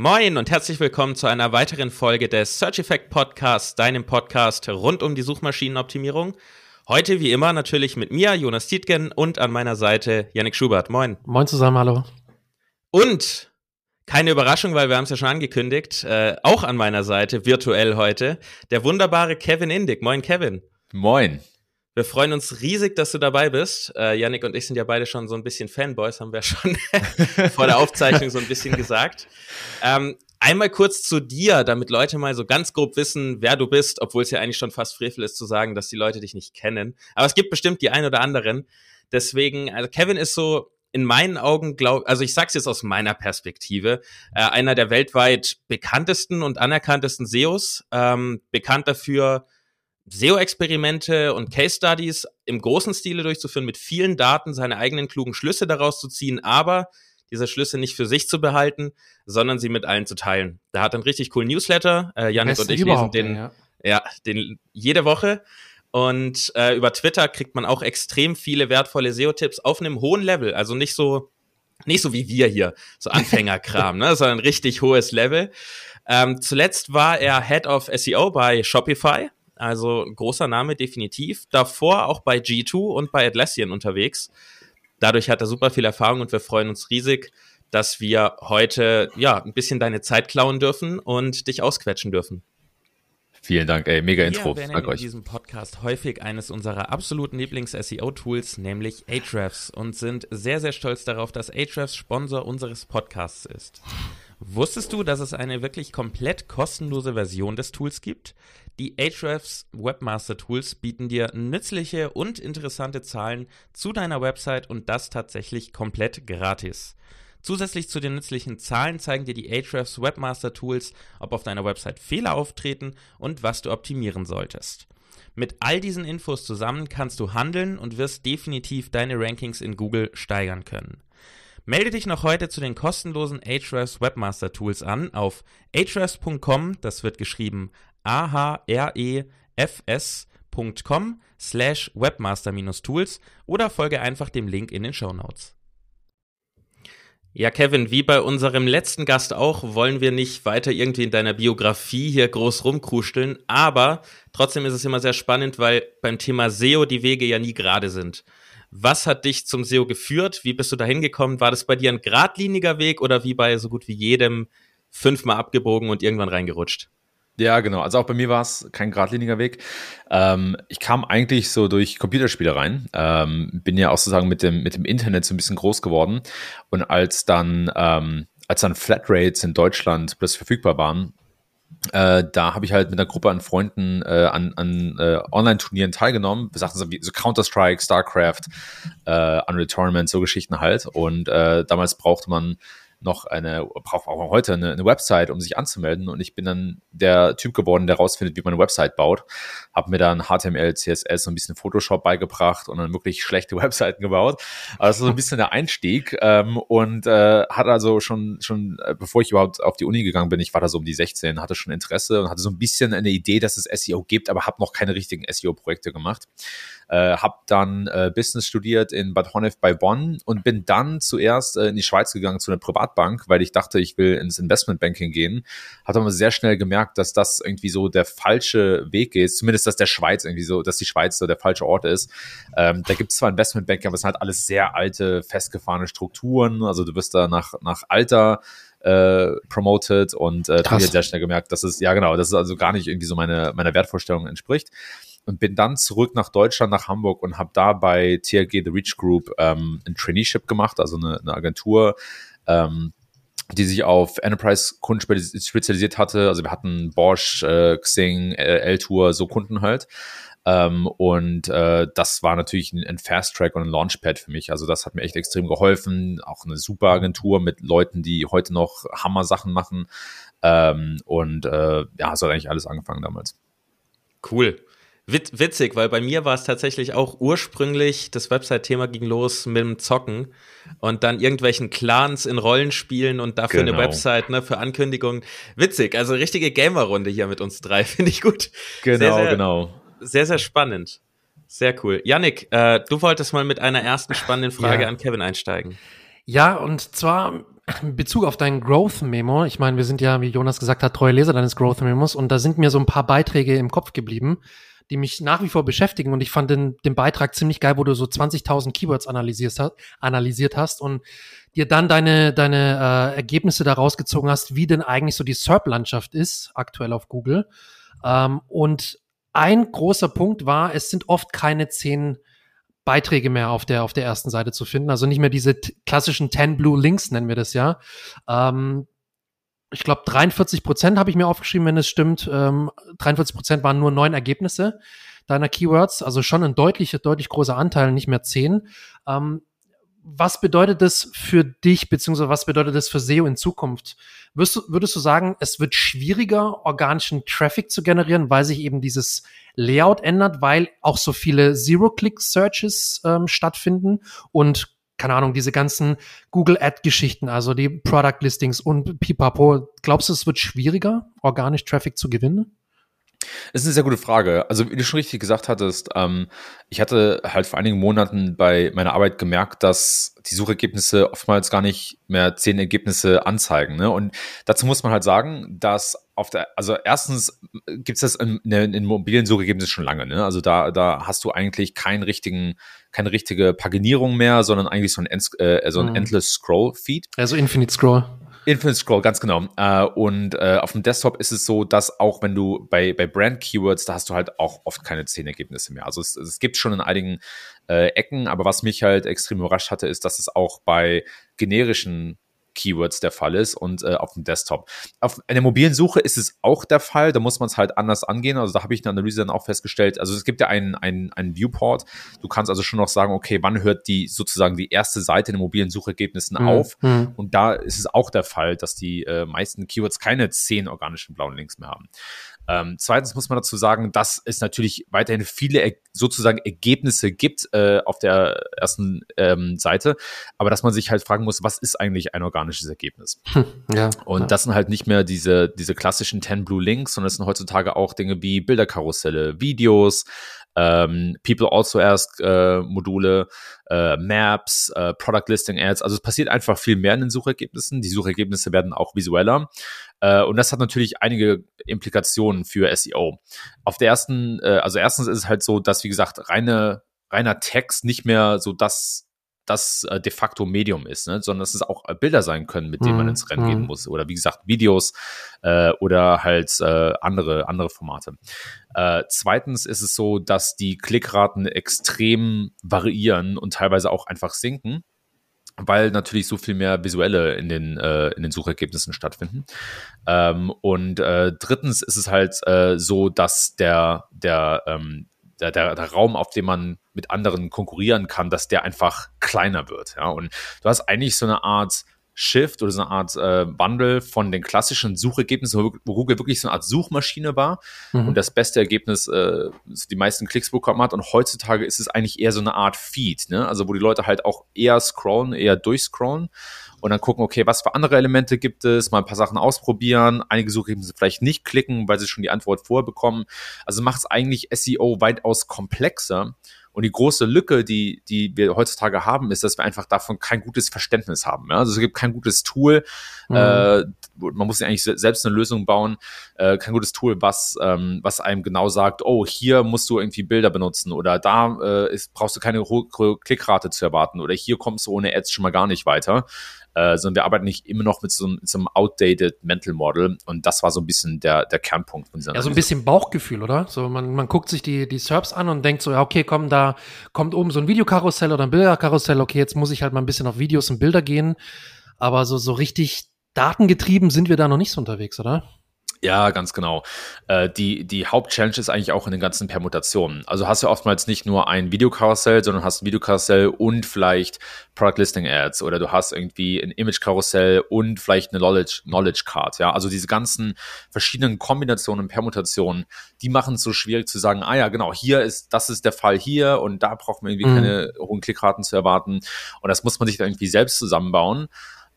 Moin und herzlich willkommen zu einer weiteren Folge des Search Effect Podcasts, deinem Podcast rund um die Suchmaschinenoptimierung. Heute wie immer natürlich mit mir, Jonas Tietgen und an meiner Seite Yannick Schubert. Moin. Moin zusammen, hallo. Und keine Überraschung, weil wir haben es ja schon angekündigt, äh, auch an meiner Seite, virtuell heute, der wunderbare Kevin Indig. Moin, Kevin. Moin. Wir freuen uns riesig, dass du dabei bist. Äh, Yannick und ich sind ja beide schon so ein bisschen Fanboys, haben wir schon vor der Aufzeichnung so ein bisschen gesagt. Ähm, einmal kurz zu dir, damit Leute mal so ganz grob wissen, wer du bist, obwohl es ja eigentlich schon fast frevel ist zu sagen, dass die Leute dich nicht kennen. Aber es gibt bestimmt die ein oder anderen. Deswegen, also Kevin ist so in meinen Augen, glaub, also ich sag's jetzt aus meiner Perspektive, äh, einer der weltweit bekanntesten und anerkanntesten SEOs, ähm, bekannt dafür, SEO-Experimente und Case-Studies im großen Stile durchzuführen, mit vielen Daten seine eigenen klugen Schlüsse daraus zu ziehen, aber diese Schlüsse nicht für sich zu behalten, sondern sie mit allen zu teilen. Da hat einen richtig coolen Newsletter. Äh, Janik und ich lesen den, ja. ja, den jede Woche. Und äh, über Twitter kriegt man auch extrem viele wertvolle SEO-Tipps auf einem hohen Level. Also nicht so, nicht so wie wir hier, so Anfängerkram, ne, sondern richtig hohes Level. Ähm, zuletzt war er Head of SEO bei Shopify also großer Name definitiv. Davor auch bei G2 und bei Atlassian unterwegs. Dadurch hat er super viel Erfahrung und wir freuen uns riesig, dass wir heute ja ein bisschen deine Zeit klauen dürfen und dich ausquetschen dürfen. Vielen Dank, ey, mega Intro. Wir Dank in euch. diesem Podcast häufig eines unserer absoluten Lieblings-SEO-Tools, nämlich Ahrefs, und sind sehr, sehr stolz darauf, dass Ahrefs Sponsor unseres Podcasts ist. Wusstest du, dass es eine wirklich komplett kostenlose Version des Tools gibt? Die Ahrefs Webmaster Tools bieten dir nützliche und interessante Zahlen zu deiner Website und das tatsächlich komplett gratis. Zusätzlich zu den nützlichen Zahlen zeigen dir die Ahrefs Webmaster Tools, ob auf deiner Website Fehler auftreten und was du optimieren solltest. Mit all diesen Infos zusammen kannst du handeln und wirst definitiv deine Rankings in Google steigern können. Melde dich noch heute zu den kostenlosen Ahrefs Webmaster Tools an auf ahrefs.com, das wird geschrieben ahrefs.com slash webmaster-tools oder folge einfach dem Link in den Show Notes. Ja, Kevin, wie bei unserem letzten Gast auch, wollen wir nicht weiter irgendwie in deiner Biografie hier groß rumkruscheln, aber trotzdem ist es immer sehr spannend, weil beim Thema SEO die Wege ja nie gerade sind. Was hat dich zum SEO geführt? Wie bist du da hingekommen? War das bei dir ein geradliniger Weg oder wie bei so gut wie jedem fünfmal abgebogen und irgendwann reingerutscht? Ja, genau. Also auch bei mir war es kein geradliniger Weg. Ähm, ich kam eigentlich so durch Computerspiele rein. Ähm, bin ja auch sozusagen mit dem, mit dem Internet so ein bisschen groß geworden. Und als dann, ähm, als dann Flatrates in Deutschland plötzlich verfügbar waren, äh, da habe ich halt mit einer Gruppe an Freunden äh, an, an äh, Online-Turnieren teilgenommen. Wir sagten so wie so Counter-Strike, StarCraft, äh, Unreal Tournament, so Geschichten halt. Und äh, damals brauchte man noch eine, braucht auch heute eine, eine, Website, um sich anzumelden. Und ich bin dann der Typ geworden, der rausfindet, wie man eine Website baut. Habe mir dann HTML, CSS und ein bisschen Photoshop beigebracht und dann wirklich schlechte Webseiten gebaut. Also so ein bisschen der Einstieg. Ähm, und äh, hat also schon, schon, äh, bevor ich überhaupt auf die Uni gegangen bin, ich war da so um die 16, hatte schon Interesse und hatte so ein bisschen eine Idee, dass es SEO gibt, aber habe noch keine richtigen SEO-Projekte gemacht. Äh, habe dann äh, Business studiert in Bad Honnef bei Bonn und bin dann zuerst äh, in die Schweiz gegangen zu einer Privatbank, weil ich dachte, ich will ins Investmentbanking gehen. Habe aber sehr schnell gemerkt, dass das irgendwie so der falsche Weg ist, zumindest dass der Schweiz irgendwie so, dass die Schweiz so der falsche Ort ist. Ähm, da gibt es zwar Investmentbanking, aber es sind halt alles sehr alte, festgefahrene Strukturen. Also du wirst da nach, nach Alter äh, promoted und äh, da habe ich sehr schnell gemerkt, dass es, ja genau, dass es also gar nicht irgendwie so meine, meiner Wertvorstellung entspricht und bin dann zurück nach Deutschland, nach Hamburg und habe da bei TRG The Reach Group ähm, ein Traineeship gemacht, also eine, eine Agentur, ähm, die sich auf Enterprise-Kunden spezialisiert hatte. Also wir hatten Bosch, äh, Xing, L-Tour, so Kunden halt. Ähm, und äh, das war natürlich ein, ein Fast-Track und ein Launchpad für mich. Also das hat mir echt extrem geholfen. Auch eine super Agentur mit Leuten, die heute noch Hammer-Sachen machen. Ähm, und äh, ja, so hat eigentlich alles angefangen damals. Cool. Wit witzig, weil bei mir war es tatsächlich auch ursprünglich, das Website-Thema ging los mit dem Zocken und dann irgendwelchen Clans in Rollenspielen und dafür genau. eine Website, ne, für Ankündigungen. Witzig, also richtige Gamer-Runde hier mit uns drei, finde ich gut. Genau, sehr, sehr, genau. Sehr, sehr spannend. Sehr cool. Yannick, äh, du wolltest mal mit einer ersten spannenden Frage ja. an Kevin einsteigen. Ja, und zwar in Bezug auf dein Growth Memo, ich meine, wir sind ja, wie Jonas gesagt hat, treue Leser deines Growth Memos und da sind mir so ein paar Beiträge im Kopf geblieben, die mich nach wie vor beschäftigen und ich fand den, den Beitrag ziemlich geil, wo du so 20.000 Keywords analysiert, hast, analysiert hast und dir dann deine, deine äh, Ergebnisse daraus gezogen hast, wie denn eigentlich so die SERP-Landschaft ist, aktuell auf Google. Ähm, und ein großer Punkt war, es sind oft keine zehn Beiträge mehr auf der, auf der ersten Seite zu finden. Also nicht mehr diese klassischen 10 Blue Links, nennen wir das ja. Ähm, ich glaube, 43 Prozent habe ich mir aufgeschrieben, wenn es stimmt. Ähm, 43 Prozent waren nur neun Ergebnisse deiner Keywords, also schon ein deutlich, deutlich großer Anteil, nicht mehr zehn. Ähm, was bedeutet das für dich, beziehungsweise was bedeutet das für SEO in Zukunft? Würdest du, würdest du sagen, es wird schwieriger, organischen Traffic zu generieren, weil sich eben dieses Layout ändert, weil auch so viele Zero-Click-Searches ähm, stattfinden und keine Ahnung, diese ganzen Google Ad-Geschichten, also die Product Listings und pipapo. Glaubst du, es wird schwieriger, organisch Traffic zu gewinnen? Das ist eine sehr gute Frage. Also, wie du schon richtig gesagt hattest, ähm, ich hatte halt vor einigen Monaten bei meiner Arbeit gemerkt, dass die Suchergebnisse oftmals gar nicht mehr zehn Ergebnisse anzeigen. Ne? Und dazu muss man halt sagen, dass auf der, also erstens gibt es das in, in, in mobilen Suchergebnissen schon lange. Ne? Also da, da hast du eigentlich keinen richtigen, keine richtige Paginierung mehr, sondern eigentlich so ein, äh, so ein mhm. Endless Scroll Feed. Also Infinite Scroll. Infinite Scroll, ganz genau. Äh, und äh, auf dem Desktop ist es so, dass auch wenn du bei, bei Brand-Keywords, da hast du halt auch oft keine zehn Ergebnisse mehr. Also es, es gibt schon in einigen äh, Ecken, aber was mich halt extrem überrascht hatte, ist, dass es auch bei generischen Keywords der Fall ist und äh, auf dem Desktop. Auf einer mobilen Suche ist es auch der Fall, da muss man es halt anders angehen. Also da habe ich eine Analyse dann auch festgestellt. Also es gibt ja einen, einen, einen Viewport. Du kannst also schon noch sagen, okay, wann hört die sozusagen die erste Seite in den mobilen Suchergebnissen mhm. auf? Mhm. Und da ist es auch der Fall, dass die äh, meisten Keywords keine zehn organischen blauen Links mehr haben. Ähm, zweitens muss man dazu sagen, dass es natürlich weiterhin viele er sozusagen Ergebnisse gibt äh, auf der ersten ähm, Seite, aber dass man sich halt fragen muss, was ist eigentlich ein organisches Ergebnis? Hm, ja, Und ja. das sind halt nicht mehr diese, diese klassischen 10 Blue Links, sondern es sind heutzutage auch Dinge wie Bilderkarusselle, Videos, ähm, People Also Ask äh, Module, äh, Maps, äh, Product Listing Ads. Also es passiert einfach viel mehr in den Suchergebnissen. Die Suchergebnisse werden auch visueller. Äh, und das hat natürlich einige Implikationen für SEO. Auf der ersten, äh, also erstens ist es halt so, dass, wie gesagt, reine, reiner Text nicht mehr so das das äh, de facto Medium ist, ne? sondern dass es auch äh, Bilder sein können, mit denen man mhm, ins Rennen gehen mhm. muss. Oder wie gesagt, Videos äh, oder halt äh, andere, andere Formate. Äh, zweitens ist es so, dass die Klickraten extrem variieren und teilweise auch einfach sinken weil natürlich so viel mehr visuelle in den, äh, in den Suchergebnissen stattfinden. Ähm, und äh, drittens ist es halt äh, so, dass der, der ähm, der, der, der Raum, auf dem man mit anderen konkurrieren kann, dass der einfach kleiner wird. Ja? Und du hast eigentlich so eine Art Shift oder so eine Art äh, Wandel von den klassischen Suchergebnissen, wo, Google wirklich so eine Art Suchmaschine war mhm. und das beste Ergebnis äh, die meisten Klicks bekommen hat. Und heutzutage ist es eigentlich eher so eine Art Feed, ne? also wo die Leute halt auch eher scrollen, eher durchscrollen und dann gucken, okay, was für andere Elemente gibt es, mal ein paar Sachen ausprobieren, einige Suchergebnisse vielleicht nicht klicken, weil sie schon die Antwort vorbekommen. Also macht es eigentlich SEO weitaus komplexer. Und die große Lücke, die, die wir heutzutage haben, ist, dass wir einfach davon kein gutes Verständnis haben. Ja? Also es gibt kein gutes Tool. Mhm. Äh, man muss sich eigentlich selbst eine Lösung bauen. Äh, kein gutes Tool, was, ähm, was einem genau sagt, oh, hier musst du irgendwie Bilder benutzen oder da äh, ist, brauchst du keine hohe Klickrate zu erwarten oder hier kommst du ohne Ads schon mal gar nicht weiter äh, sondern wir arbeiten nicht immer noch mit so, mit so, einem outdated Mental Model und das war so ein bisschen der, der Kernpunkt von dieser Ja, so ein bisschen Bauchgefühl, oder? So, man, man guckt sich die, die SERPs an und denkt so, ja, okay, komm, da kommt oben so ein Videokarussell oder ein Bilderkarussell, okay, jetzt muss ich halt mal ein bisschen auf Videos und Bilder gehen, aber so, so richtig datengetrieben sind wir da noch nicht so unterwegs, oder? Ja, ganz genau. Äh, die, die Hauptchallenge ist eigentlich auch in den ganzen Permutationen. Also hast du oftmals nicht nur ein Videokarussell, sondern hast ein Videokarussell und vielleicht Product Listing Ads oder du hast irgendwie ein Image-Karussell und vielleicht eine Knowledge, Knowledge Card. Ja, also diese ganzen verschiedenen Kombinationen und Permutationen, die machen es so schwierig zu sagen, ah ja, genau, hier ist, das ist der Fall hier und da braucht man irgendwie mhm. keine hohen Klickraten zu erwarten. Und das muss man sich dann irgendwie selbst zusammenbauen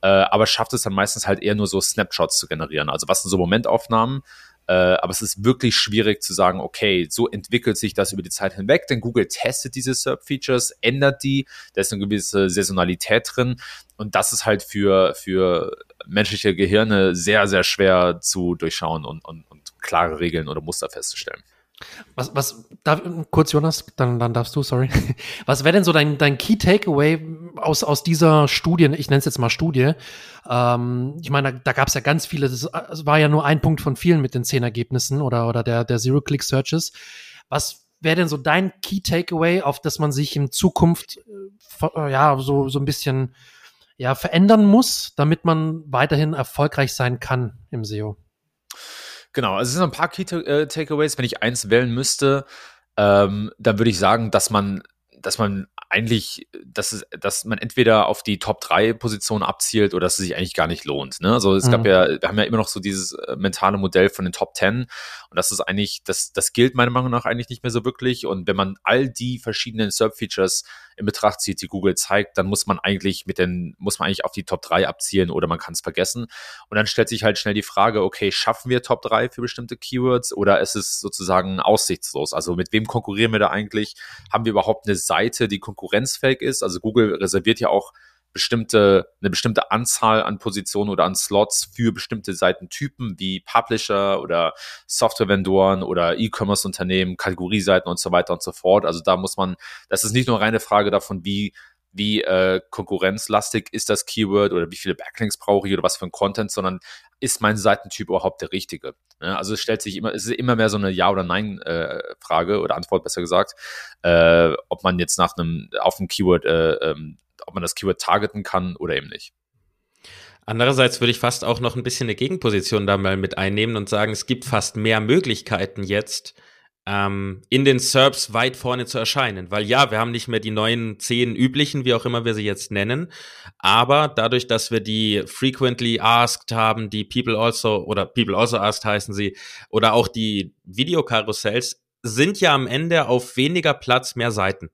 äh, aber schafft es dann meistens halt eher nur so Snapshots zu generieren. Also was sind so Momentaufnahmen? Äh, aber es ist wirklich schwierig zu sagen, okay, so entwickelt sich das über die Zeit hinweg, denn Google testet diese SERP-Features, ändert die, da ist eine gewisse Saisonalität drin und das ist halt für, für menschliche Gehirne sehr, sehr schwer zu durchschauen und, und, und klare Regeln oder Muster festzustellen. Was, was, darf, kurz Jonas, dann, dann darfst du, sorry. Was wäre denn so dein, dein Key Takeaway aus, aus dieser Studie, ich nenne es jetzt mal Studie, ähm, ich meine, da, da gab es ja ganz viele, das, war ja nur ein Punkt von vielen mit den zehn Ergebnissen oder, oder der, der Zero-Click-Searches. Was wäre denn so dein Key Takeaway, auf das man sich in Zukunft äh, ja so, so ein bisschen ja, verändern muss, damit man weiterhin erfolgreich sein kann im SEO? Genau, also es sind ein paar Key äh. Wenn ich eins wählen müsste, ähm, dann würde ich sagen, dass man, dass man eigentlich, dass, es, dass man entweder auf die Top 3 Position abzielt oder dass es sich eigentlich gar nicht lohnt. Ne? Also es mhm. gab ja, wir haben ja immer noch so dieses äh, mentale Modell von den Top 10 und das ist eigentlich, das, das gilt meiner Meinung nach eigentlich nicht mehr so wirklich. Und wenn man all die verschiedenen SERP-Features in Betracht zieht, die Google zeigt, dann muss man eigentlich mit den, muss man eigentlich auf die Top 3 abzielen oder man kann es vergessen. Und dann stellt sich halt schnell die Frage, okay, schaffen wir Top 3 für bestimmte Keywords oder ist es sozusagen aussichtslos? Also mit wem konkurrieren wir da eigentlich? Haben wir überhaupt eine Seite, die konkurrenzfähig ist? Also Google reserviert ja auch bestimmte, eine bestimmte Anzahl an Positionen oder an Slots für bestimmte Seitentypen wie Publisher oder Software-Vendoren oder E-Commerce-Unternehmen, Kategorieseiten und so weiter und so fort. Also da muss man, das ist nicht nur reine Frage davon, wie wie äh, konkurrenzlastig ist das Keyword oder wie viele Backlinks brauche ich oder was für ein Content, sondern ist mein Seitentyp überhaupt der richtige? Ja, also es stellt sich immer, es ist immer mehr so eine Ja- oder Nein-Frage äh, oder Antwort besser gesagt, äh, ob man jetzt nach einem auf ein Keyword äh, ähm, ob man das Keyword targeten kann oder eben nicht. Andererseits würde ich fast auch noch ein bisschen eine Gegenposition da mal mit einnehmen und sagen, es gibt fast mehr Möglichkeiten jetzt, ähm, in den SERPs weit vorne zu erscheinen. Weil ja, wir haben nicht mehr die neuen zehn üblichen, wie auch immer wir sie jetzt nennen, aber dadurch, dass wir die frequently asked haben, die People also oder People also asked heißen sie, oder auch die Videokarussells, sind ja am Ende auf weniger Platz mehr Seiten.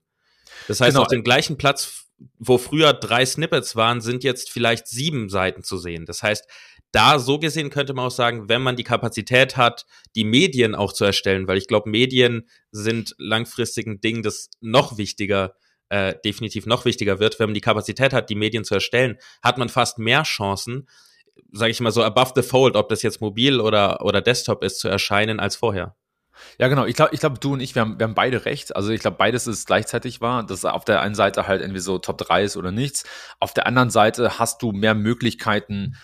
Das heißt, genau. auf dem gleichen Platz wo früher drei Snippets waren, sind jetzt vielleicht sieben Seiten zu sehen. Das heißt, da so gesehen könnte man auch sagen, wenn man die Kapazität hat, die Medien auch zu erstellen, weil ich glaube, Medien sind langfristig ein Ding, das noch wichtiger, äh, definitiv noch wichtiger wird. Wenn man die Kapazität hat, die Medien zu erstellen, hat man fast mehr Chancen, sage ich mal so above the fold, ob das jetzt mobil oder, oder Desktop ist, zu erscheinen als vorher. Ja, genau. Ich glaube, ich glaub, du und ich, wir haben, wir haben beide recht. Also ich glaube, beides ist gleichzeitig wahr, dass auf der einen Seite halt irgendwie so Top 3 ist oder nichts. Auf der anderen Seite hast du mehr Möglichkeiten,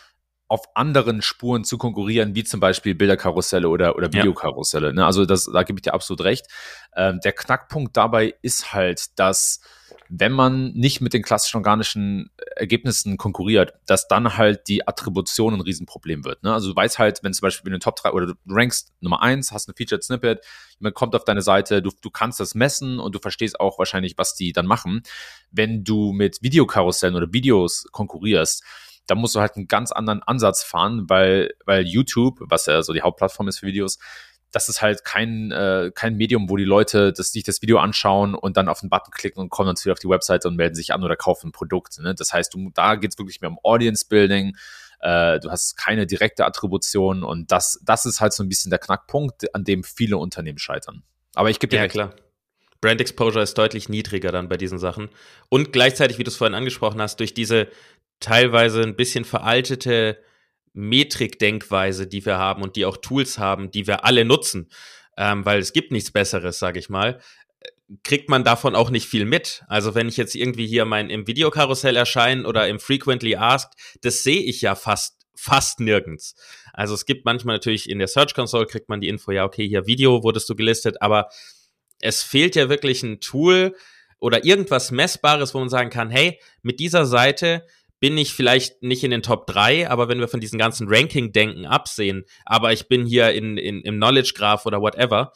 auf anderen Spuren zu konkurrieren, wie zum Beispiel Bilderkarusselle oder, oder Videokarusselle. Ne? Also das, da gebe ich dir absolut recht. Ähm, der Knackpunkt dabei ist halt, dass wenn man nicht mit den klassischen organischen Ergebnissen konkurriert, dass dann halt die Attribution ein Riesenproblem wird. Ne? Also du weißt halt, wenn zum Beispiel in den Top 3 oder du rankst Nummer 1, hast eine Featured Snippet, jemand kommt auf deine Seite, du, du kannst das messen und du verstehst auch wahrscheinlich, was die dann machen. Wenn du mit Videokarussellen oder Videos konkurrierst, da musst du halt einen ganz anderen Ansatz fahren, weil, weil YouTube, was ja so die Hauptplattform ist für Videos, das ist halt kein, äh, kein Medium, wo die Leute das, sich das Video anschauen und dann auf den Button klicken und kommen dann wieder auf die Webseite und melden sich an oder kaufen ein Produkt. Ne? Das heißt, du, da geht's wirklich mehr um Audience Building. Äh, du hast keine direkte Attribution und das, das ist halt so ein bisschen der Knackpunkt, an dem viele Unternehmen scheitern. Aber ich gebe dir ja, recht. klar. Brand Exposure ist deutlich niedriger dann bei diesen Sachen. Und gleichzeitig, wie du es vorhin angesprochen hast, durch diese teilweise ein bisschen veraltete Metrik-Denkweise, die wir haben und die auch Tools haben, die wir alle nutzen, ähm, weil es gibt nichts Besseres, sage ich mal, kriegt man davon auch nicht viel mit. Also wenn ich jetzt irgendwie hier mein im Videokarussell erscheine oder im Frequently Asked, das sehe ich ja fast fast nirgends. Also es gibt manchmal natürlich in der Search Console kriegt man die Info, ja okay, hier Video wurdest du gelistet, aber es fehlt ja wirklich ein Tool oder irgendwas Messbares, wo man sagen kann, hey, mit dieser Seite bin ich vielleicht nicht in den Top 3, aber wenn wir von diesen ganzen Ranking-Denken absehen, aber ich bin hier in, in, im Knowledge Graph oder whatever,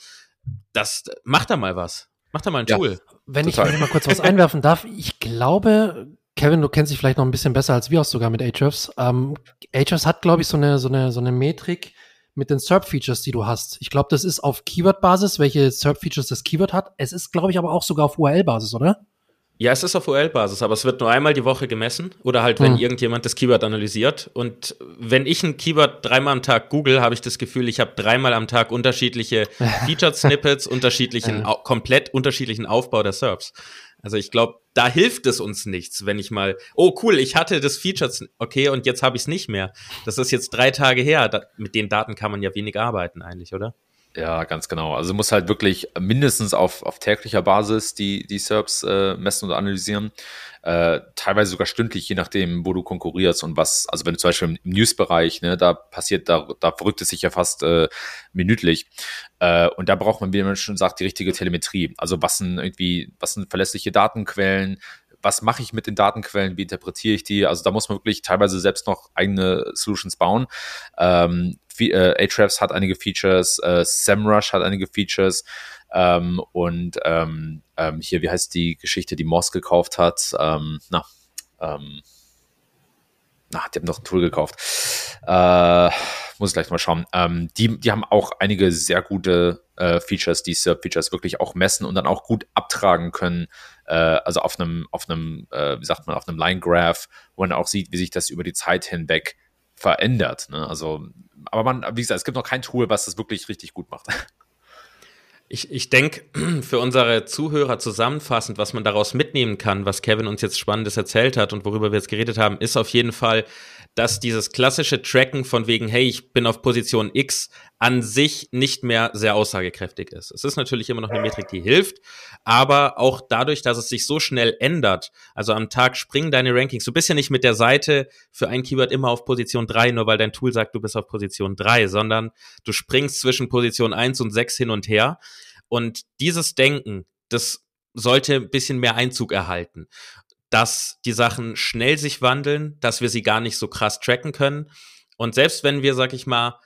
das macht da mal was. Macht da mal ein ja, Tool. Wenn ich, wenn ich mal kurz was einwerfen darf, ich glaube, Kevin, du kennst dich vielleicht noch ein bisschen besser als wir auch sogar mit Ahrefs. Ähm, Ahrefs hat, glaube ich, so eine, so eine, so eine Metrik mit den SERP-Features, die du hast. Ich glaube, das ist auf Keyword-Basis, welche SERP-Features das Keyword hat. Es ist, glaube ich, aber auch sogar auf URL-Basis, oder? Ja, es ist auf URL-Basis, aber es wird nur einmal die Woche gemessen oder halt, wenn hm. irgendjemand das Keyword analysiert. Und wenn ich ein Keyword dreimal am Tag google, habe ich das Gefühl, ich habe dreimal am Tag unterschiedliche Featured-Snippets, unterschiedlichen, komplett unterschiedlichen Aufbau der SERPs. Also ich glaube, da hilft es uns nichts, wenn ich mal, oh cool, ich hatte das Featured, okay, und jetzt habe ich es nicht mehr. Das ist jetzt drei Tage her. Da, mit den Daten kann man ja wenig arbeiten eigentlich, oder? Ja, ganz genau. Also muss halt wirklich mindestens auf, auf täglicher Basis die, die SERPs äh, messen und analysieren. Äh, teilweise sogar stündlich, je nachdem, wo du konkurrierst und was, also wenn du zum Beispiel im News-Bereich, ne, da passiert, da, da verrückt es sich ja fast äh, minütlich. Äh, und da braucht man, wie man schon sagt, die richtige Telemetrie. Also was sind irgendwie, was sind verlässliche Datenquellen, was mache ich mit den Datenquellen, wie interpretiere ich die? Also da muss man wirklich teilweise selbst noch eigene Solutions bauen. Ähm, äh, Ahrefs hat einige Features, äh, SEMrush hat einige Features ähm, und ähm, ähm, hier, wie heißt die Geschichte, die Moss gekauft hat? Ähm, na, ähm, na, die haben noch ein Tool gekauft. Äh, muss ich gleich mal schauen. Ähm, die, die haben auch einige sehr gute äh, Features, die SERP-Features wirklich auch messen und dann auch gut abtragen können. Äh, also auf einem, auf einem, äh, wie sagt man, auf einem Line-Graph, wo man auch sieht, wie sich das über die Zeit hinweg verändert. Ne? Also, aber man, wie gesagt, es gibt noch kein Tool, was das wirklich richtig gut macht. Ich, ich denke, für unsere Zuhörer zusammenfassend, was man daraus mitnehmen kann, was Kevin uns jetzt Spannendes erzählt hat und worüber wir jetzt geredet haben, ist auf jeden Fall, dass dieses klassische Tracken von wegen, hey, ich bin auf Position X an sich nicht mehr sehr aussagekräftig ist. Es ist natürlich immer noch eine Metrik, die hilft, aber auch dadurch, dass es sich so schnell ändert, also am Tag springen deine Rankings, du bist ja nicht mit der Seite für ein Keyword immer auf Position 3, nur weil dein Tool sagt, du bist auf Position 3, sondern du springst zwischen Position 1 und 6 hin und her. Und dieses Denken, das sollte ein bisschen mehr Einzug erhalten dass die Sachen schnell sich wandeln, dass wir sie gar nicht so krass tracken können. Und selbst wenn wir, sag ich mal,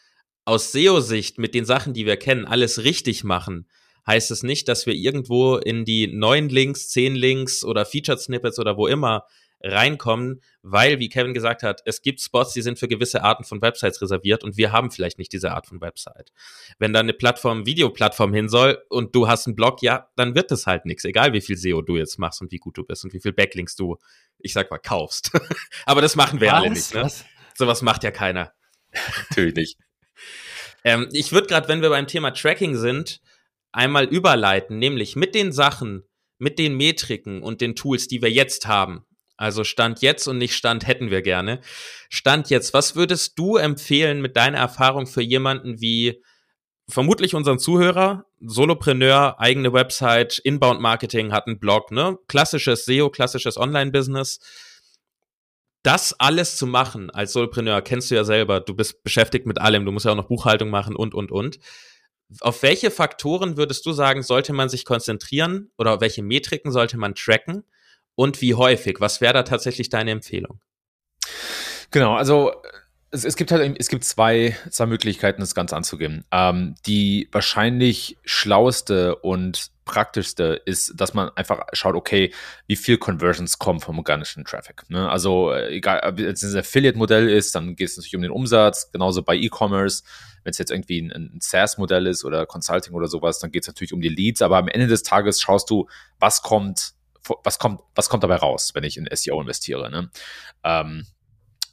aus SEO-Sicht mit den Sachen, die wir kennen, alles richtig machen, heißt es nicht, dass wir irgendwo in die neuen Links, zehn Links oder Featured Snippets oder wo immer reinkommen, weil, wie Kevin gesagt hat, es gibt Spots, die sind für gewisse Arten von Websites reserviert und wir haben vielleicht nicht diese Art von Website. Wenn da eine Plattform, Videoplattform hin soll und du hast einen Blog, ja, dann wird das halt nichts, egal wie viel SEO du jetzt machst und wie gut du bist und wie viel Backlinks du, ich sag mal, kaufst. Aber das machen wir Was? alle nicht, ne? Was? Sowas macht ja keiner. Natürlich nicht. Ähm, ich würde gerade, wenn wir beim Thema Tracking sind, einmal überleiten, nämlich mit den Sachen, mit den Metriken und den Tools, die wir jetzt haben, also Stand jetzt und nicht Stand hätten wir gerne. Stand jetzt, was würdest du empfehlen mit deiner Erfahrung für jemanden wie vermutlich unseren Zuhörer, Solopreneur, eigene Website, Inbound Marketing, hat einen Blog, ne? Klassisches SEO, klassisches Online-Business. Das alles zu machen als Solopreneur, kennst du ja selber, du bist beschäftigt mit allem, du musst ja auch noch Buchhaltung machen und, und, und. Auf welche Faktoren würdest du sagen, sollte man sich konzentrieren oder welche Metriken sollte man tracken? Und wie häufig? Was wäre da tatsächlich deine Empfehlung? Genau, also es, es, gibt halt es gibt zwei, zwei Möglichkeiten, das Ganze anzugehen. Ähm, die wahrscheinlich schlauste und praktischste ist, dass man einfach schaut, okay, wie viel Conversions kommen vom organischen Traffic. Ne? Also äh, egal, ob es ein Affiliate-Modell ist, dann geht es natürlich um den Umsatz, genauso bei E-Commerce. Wenn es jetzt irgendwie ein, ein SaaS-Modell ist oder Consulting oder sowas, dann geht es natürlich um die Leads, aber am Ende des Tages schaust du, was kommt was kommt, was kommt dabei raus, wenn ich in SEO investiere. Ne? Ähm,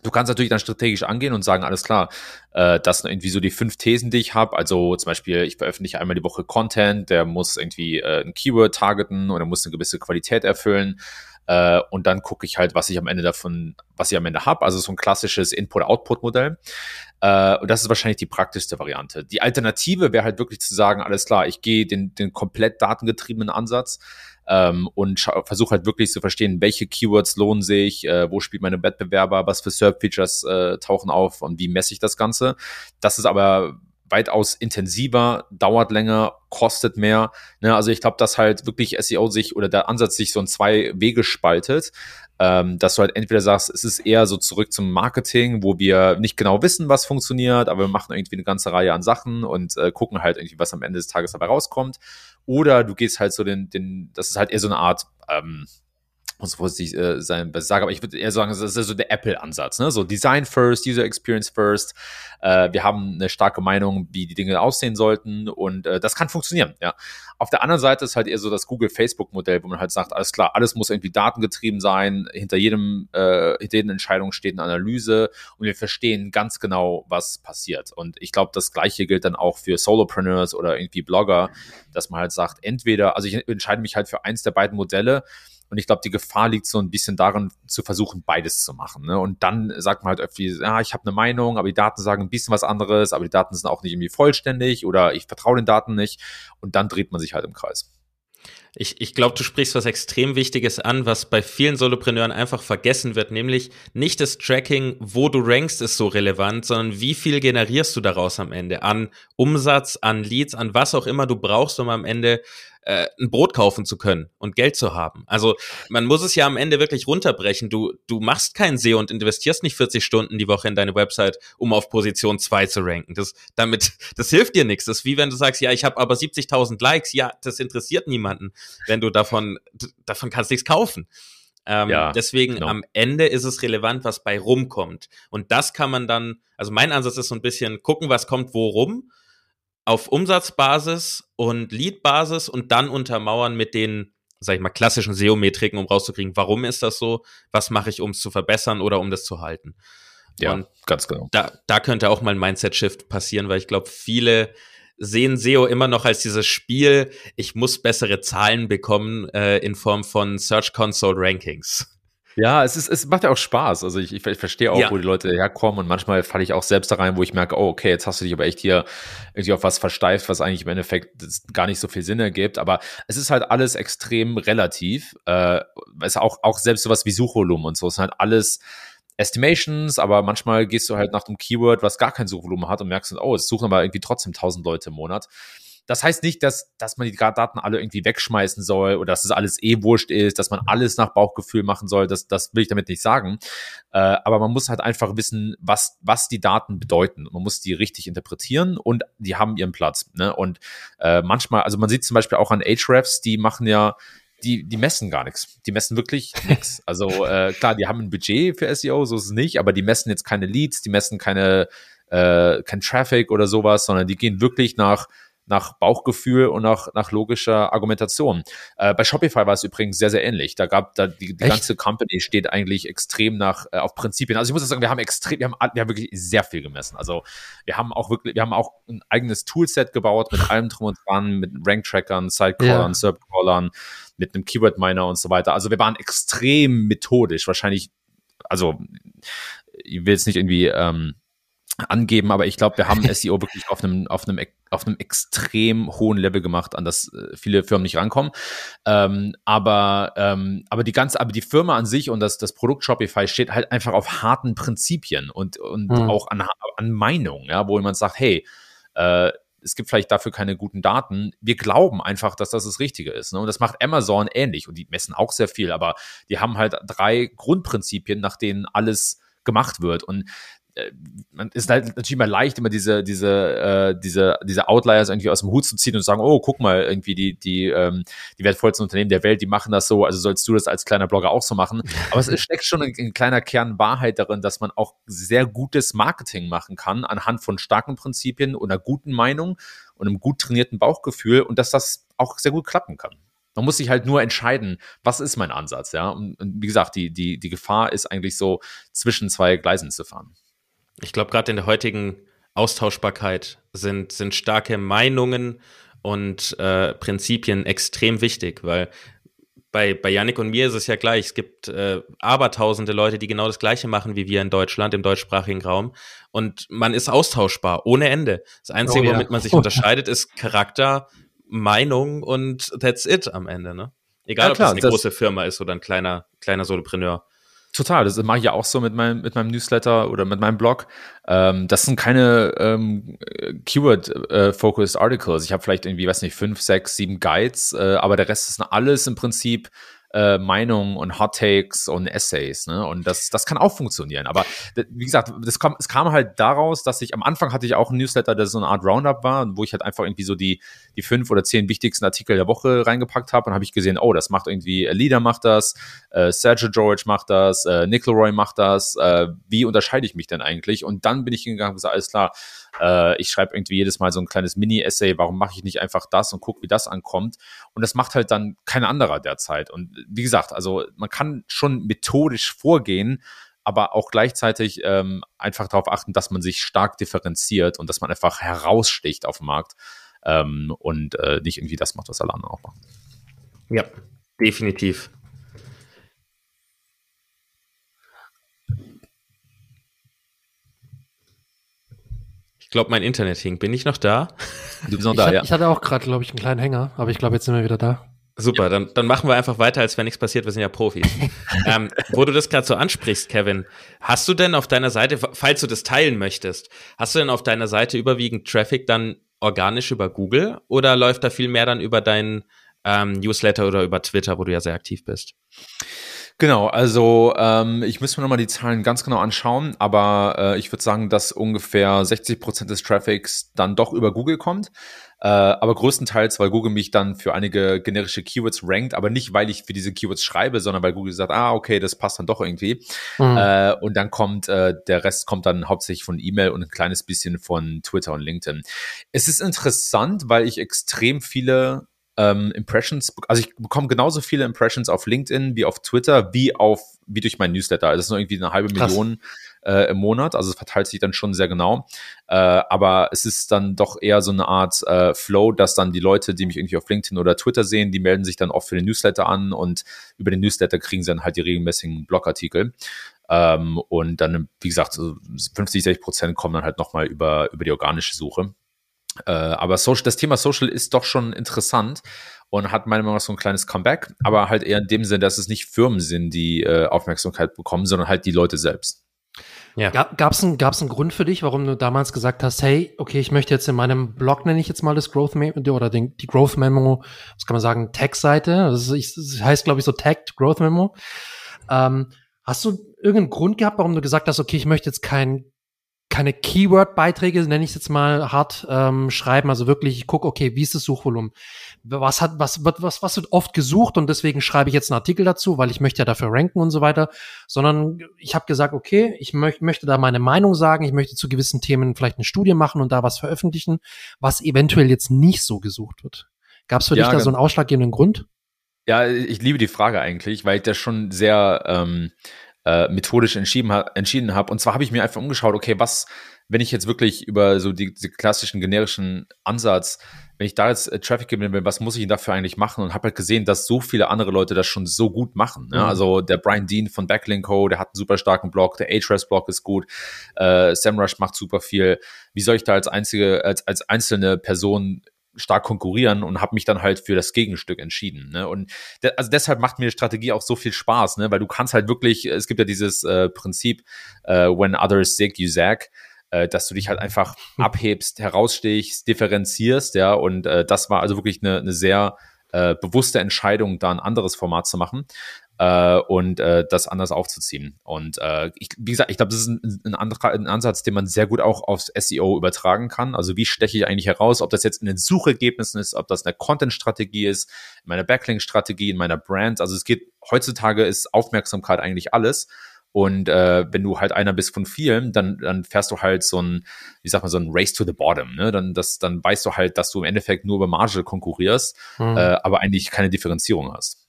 Du kannst natürlich dann strategisch angehen und sagen, alles klar, äh, das sind irgendwie so die fünf Thesen, die ich habe. Also zum Beispiel, ich veröffentliche einmal die Woche Content, der muss irgendwie äh, ein Keyword targeten oder muss eine gewisse Qualität erfüllen. Äh, und dann gucke ich halt, was ich am Ende davon, was ich am Ende habe. Also so ein klassisches Input-Output-Modell. Äh, und das ist wahrscheinlich die praktischste Variante. Die Alternative wäre halt wirklich zu sagen, alles klar, ich gehe den, den komplett datengetriebenen Ansatz ähm, und versuche halt wirklich zu verstehen, welche Keywords lohnen sich, äh, wo spielt meine Wettbewerber, was für SERP-Features äh, tauchen auf und wie messe ich das Ganze. Das ist aber weitaus intensiver, dauert länger, kostet mehr. Ne? Also ich glaube, dass halt wirklich SEO sich oder der Ansatz sich so in zwei Wege spaltet. Ähm, dass du halt entweder sagst, es ist eher so zurück zum Marketing, wo wir nicht genau wissen, was funktioniert, aber wir machen irgendwie eine ganze Reihe an Sachen und äh, gucken halt irgendwie, was am Ende des Tages dabei rauskommt. Oder du gehst halt so den, den das ist halt eher so eine Art, ähm, muss vorsichtig äh, sein, was ich sage, aber ich würde eher sagen, das ist so der Apple-Ansatz, ne? So Design first, User Experience first. Äh, wir haben eine starke Meinung, wie die Dinge aussehen sollten und äh, das kann funktionieren, ja. Auf der anderen Seite ist halt eher so das Google-Facebook-Modell, wo man halt sagt, alles klar, alles muss irgendwie datengetrieben sein, hinter jedem, äh, hinter jeder Entscheidung steht eine Analyse und wir verstehen ganz genau, was passiert. Und ich glaube, das Gleiche gilt dann auch für Solopreneurs oder irgendwie Blogger, dass man halt sagt, entweder, also ich entscheide mich halt für eins der beiden Modelle, und ich glaube, die Gefahr liegt so ein bisschen darin, zu versuchen, beides zu machen. Ne? Und dann sagt man halt irgendwie, ja, ich habe eine Meinung, aber die Daten sagen ein bisschen was anderes, aber die Daten sind auch nicht irgendwie vollständig oder ich vertraue den Daten nicht. Und dann dreht man sich halt im Kreis. Ich, ich glaube, du sprichst was extrem Wichtiges an, was bei vielen Solopreneuren einfach vergessen wird, nämlich nicht das Tracking, wo du rankst, ist so relevant, sondern wie viel generierst du daraus am Ende an Umsatz, an Leads, an was auch immer du brauchst, um am Ende äh, ein Brot kaufen zu können und Geld zu haben. Also man muss es ja am Ende wirklich runterbrechen. Du, du machst kein SEO und investierst nicht 40 Stunden die Woche in deine Website, um auf Position 2 zu ranken. Das, damit, das hilft dir nichts. Das ist wie wenn du sagst, ja, ich habe aber 70.000 Likes. Ja, das interessiert niemanden, wenn du davon, davon kannst nichts kaufen. Ähm, ja, deswegen genau. am Ende ist es relevant, was bei rumkommt. Und das kann man dann, also mein Ansatz ist so ein bisschen gucken, was kommt wo rum auf Umsatzbasis und Leadbasis und dann untermauern mit den, sag ich mal, klassischen SEO-Metriken, um rauszukriegen, warum ist das so, was mache ich, um es zu verbessern oder um das zu halten. Ja, und ganz genau. Da, da könnte auch mal ein Mindset-Shift passieren, weil ich glaube, viele sehen SEO immer noch als dieses Spiel, ich muss bessere Zahlen bekommen äh, in Form von Search Console Rankings. Ja, es ist, es macht ja auch Spaß. Also ich, ich, ich verstehe auch, ja. wo die Leute herkommen und manchmal falle ich auch selbst da rein, wo ich merke, oh, okay, jetzt hast du dich aber echt hier irgendwie auf was versteift, was eigentlich im Endeffekt gar nicht so viel Sinn ergibt. Aber es ist halt alles extrem relativ. Äh, es ist auch, auch selbst sowas wie Suchvolumen und so, es sind halt alles Estimations, aber manchmal gehst du halt nach dem Keyword, was gar kein Suchvolumen hat und merkst, oh, es suchen aber irgendwie trotzdem 1000 Leute im Monat. Das heißt nicht, dass, dass man die Daten alle irgendwie wegschmeißen soll oder dass es das alles eh wurscht ist, dass man alles nach Bauchgefühl machen soll. Das, das will ich damit nicht sagen. Äh, aber man muss halt einfach wissen, was, was die Daten bedeuten. Man muss die richtig interpretieren und die haben ihren Platz. Ne? Und äh, manchmal, also man sieht zum Beispiel auch an Hrefs, die machen ja die, die messen gar nichts. Die messen wirklich nichts. Also äh, klar, die haben ein Budget für SEO, so ist es nicht, aber die messen jetzt keine Leads, die messen keine, äh, kein Traffic oder sowas, sondern die gehen wirklich nach nach Bauchgefühl und nach, nach logischer Argumentation. Äh, bei Shopify war es übrigens sehr, sehr ähnlich. Da gab da die, die ganze Company steht eigentlich extrem nach äh, auf Prinzipien. Also ich muss sagen, wir haben extrem, wir haben, wir haben wirklich sehr viel gemessen. Also wir haben auch wirklich, wir haben auch ein eigenes Toolset gebaut mit allem drum und dran, mit Rank-Trackern, Side-Crawlern, ja. Server-Crawlern, mit einem Keyword-Miner und so weiter. Also wir waren extrem methodisch, wahrscheinlich, also ich will jetzt nicht irgendwie ähm, angeben, aber ich glaube, wir haben SEO wirklich auf einem, auf einem, auf einem extrem hohen Level gemacht, an das äh, viele Firmen nicht rankommen. Ähm, aber, ähm, aber die ganze, aber die Firma an sich und das, das Produkt Shopify steht halt einfach auf harten Prinzipien und, und mhm. auch an, an Meinungen, ja, wo jemand sagt, hey, äh, es gibt vielleicht dafür keine guten Daten. Wir glauben einfach, dass das das Richtige ist. Ne? Und das macht Amazon ähnlich. Und die messen auch sehr viel, aber die haben halt drei Grundprinzipien, nach denen alles gemacht wird. Und man ist halt natürlich immer leicht, immer diese, diese, äh, diese, diese Outliers irgendwie aus dem Hut zu ziehen und zu sagen, oh, guck mal, irgendwie die, die, ähm, die wertvollsten Unternehmen der Welt, die machen das so, also sollst du das als kleiner Blogger auch so machen. Aber es steckt schon ein, ein kleiner Kern Wahrheit darin, dass man auch sehr gutes Marketing machen kann anhand von starken Prinzipien und einer guten Meinung und einem gut trainierten Bauchgefühl und dass das auch sehr gut klappen kann. Man muss sich halt nur entscheiden, was ist mein Ansatz, ja. Und, und wie gesagt, die, die, die Gefahr ist eigentlich so, zwischen zwei Gleisen zu fahren. Ich glaube, gerade in der heutigen Austauschbarkeit sind, sind starke Meinungen und äh, Prinzipien extrem wichtig, weil bei, bei Yannick und mir ist es ja gleich. Es gibt äh, abertausende Leute, die genau das Gleiche machen wie wir in Deutschland, im deutschsprachigen Raum. Und man ist austauschbar, ohne Ende. Das Einzige, oh, ja. womit man sich unterscheidet, ist Charakter, Meinung und that's it am Ende. Ne? Egal, ja, klar, ob es eine große Firma ist oder ein kleiner, kleiner Solopreneur. Total, das mache ich ja auch so mit meinem, mit meinem Newsletter oder mit meinem Blog. Ähm, das sind keine ähm, Keyword-focused äh, Articles. Ich habe vielleicht irgendwie, weiß nicht, fünf, sechs, sieben Guides, äh, aber der Rest ist alles im Prinzip äh, Meinungen und Hot Takes und Essays. Ne? Und das, das kann auch funktionieren. Aber wie gesagt, das kam, es kam halt daraus, dass ich am Anfang hatte ich auch ein Newsletter, der so eine Art Roundup war, wo ich halt einfach irgendwie so die, die fünf oder zehn wichtigsten Artikel der Woche reingepackt habe und habe ich gesehen, oh, das macht irgendwie, äh, Leader macht das, äh, Sergio George macht das, äh, Nick Leroy macht das. Äh, wie unterscheide ich mich denn eigentlich? Und dann bin ich hingegangen und gesagt, alles klar, äh, ich schreibe irgendwie jedes Mal so ein kleines Mini-Essay, warum mache ich nicht einfach das und gucke, wie das ankommt. Und das macht halt dann kein anderer derzeit. Und wie gesagt, also man kann schon methodisch vorgehen, aber auch gleichzeitig ähm, einfach darauf achten, dass man sich stark differenziert und dass man einfach heraussticht auf dem Markt ähm, und äh, nicht irgendwie das macht, was alle anderen auch machen. Ja, definitiv. Ich glaube, mein Internet hing. Bin ich noch da? Du bist noch da, ich, ja. Ich hatte auch gerade, glaube ich, einen kleinen Hänger, aber ich glaube, jetzt sind wir wieder da. Super, dann, dann machen wir einfach weiter, als wenn nichts passiert. Wir sind ja Profis. ähm, wo du das gerade so ansprichst, Kevin, hast du denn auf deiner Seite, falls du das teilen möchtest, hast du denn auf deiner Seite überwiegend Traffic dann organisch über Google oder läuft da viel mehr dann über deinen ähm, Newsletter oder über Twitter, wo du ja sehr aktiv bist? Genau, also ähm, ich müsste mir nochmal die Zahlen ganz genau anschauen, aber äh, ich würde sagen, dass ungefähr 60 Prozent des Traffics dann doch über Google kommt. Äh, aber größtenteils, weil Google mich dann für einige generische Keywords rankt, aber nicht, weil ich für diese Keywords schreibe, sondern weil Google sagt, ah, okay, das passt dann doch irgendwie. Mhm. Äh, und dann kommt, äh, der Rest kommt dann hauptsächlich von E-Mail und ein kleines bisschen von Twitter und LinkedIn. Es ist interessant, weil ich extrem viele ähm, Impressions, also ich bekomme genauso viele Impressions auf LinkedIn wie auf Twitter, wie auf, wie durch mein Newsletter. Also das ist nur irgendwie eine halbe Krass. Million äh, im Monat, also es verteilt sich dann schon sehr genau. Äh, aber es ist dann doch eher so eine Art äh, Flow, dass dann die Leute, die mich irgendwie auf LinkedIn oder Twitter sehen, die melden sich dann oft für den Newsletter an und über den Newsletter kriegen sie dann halt die regelmäßigen Blogartikel. Ähm, und dann, wie gesagt, so 50, 60 Prozent kommen dann halt nochmal über, über die organische Suche. Äh, aber Social, das Thema Social ist doch schon interessant und hat meiner Meinung nach so ein kleines Comeback, aber halt eher in dem Sinne, dass es nicht Firmen sind, die äh, Aufmerksamkeit bekommen, sondern halt die Leute selbst. Ja. Gab es einen, gab's einen Grund für dich, warum du damals gesagt hast, hey, okay, ich möchte jetzt in meinem Blog, nenne ich jetzt mal das Growth Memo oder den, die Growth Memo, was kann man sagen, Tag-Seite, das, das, heißt, glaube ich, so Tagged Growth Memo. Ähm, hast du irgendeinen Grund gehabt, warum du gesagt hast, okay, ich möchte jetzt kein keine Keyword-Beiträge, nenne ich es jetzt mal hart, ähm, schreiben. Also wirklich, ich gucke, okay, wie ist das Suchvolumen? Was hat, was, was, was wird oft gesucht und deswegen schreibe ich jetzt einen Artikel dazu, weil ich möchte ja dafür ranken und so weiter. Sondern ich habe gesagt, okay, ich möch, möchte da meine Meinung sagen, ich möchte zu gewissen Themen vielleicht eine Studie machen und da was veröffentlichen, was eventuell jetzt nicht so gesucht wird. Gab es für ja, dich da so einen ausschlaggebenden Grund? Ja, ich liebe die Frage eigentlich, weil ich das schon sehr ähm, äh, methodisch entschieden, ha entschieden habe. Und zwar habe ich mir einfach umgeschaut, okay, was, wenn ich jetzt wirklich über so die, die klassischen generischen Ansatz, wenn ich da jetzt äh, Traffic gewinnen will, was muss ich denn dafür eigentlich machen? Und habe halt gesehen, dass so viele andere Leute das schon so gut machen. Ne? Mhm. Also der Brian Dean von Backlink Co., der hat einen super starken Blog, der Ahrefs-Blog ist gut, äh, SEMrush macht super viel. Wie soll ich da als einzige, als, als einzelne Person stark konkurrieren und habe mich dann halt für das Gegenstück entschieden. Ne? Und de also deshalb macht mir die Strategie auch so viel Spaß, ne? weil du kannst halt wirklich, es gibt ja dieses äh, Prinzip, äh, when others zig, you zag, äh, dass du dich halt einfach abhebst, herausstichst, differenzierst, ja, und äh, das war also wirklich eine, eine sehr äh, bewusste Entscheidung, da ein anderes Format zu machen äh, und äh, das anders aufzuziehen. Und äh, ich, wie gesagt, ich glaube, das ist ein, ein, anderer, ein Ansatz, den man sehr gut auch aufs SEO übertragen kann. Also wie steche ich eigentlich heraus, ob das jetzt in den Suchergebnissen ist, ob das eine Content-Strategie ist, in meiner Backlink-Strategie, in meiner Brand. Also es geht, heutzutage ist Aufmerksamkeit eigentlich alles. Und äh, wenn du halt einer bist von vielen, dann, dann fährst du halt so ein, wie sagt man, so ein Race to the Bottom. Ne? Dann, das, dann weißt du halt, dass du im Endeffekt nur über Marge konkurrierst, mhm. äh, aber eigentlich keine Differenzierung hast.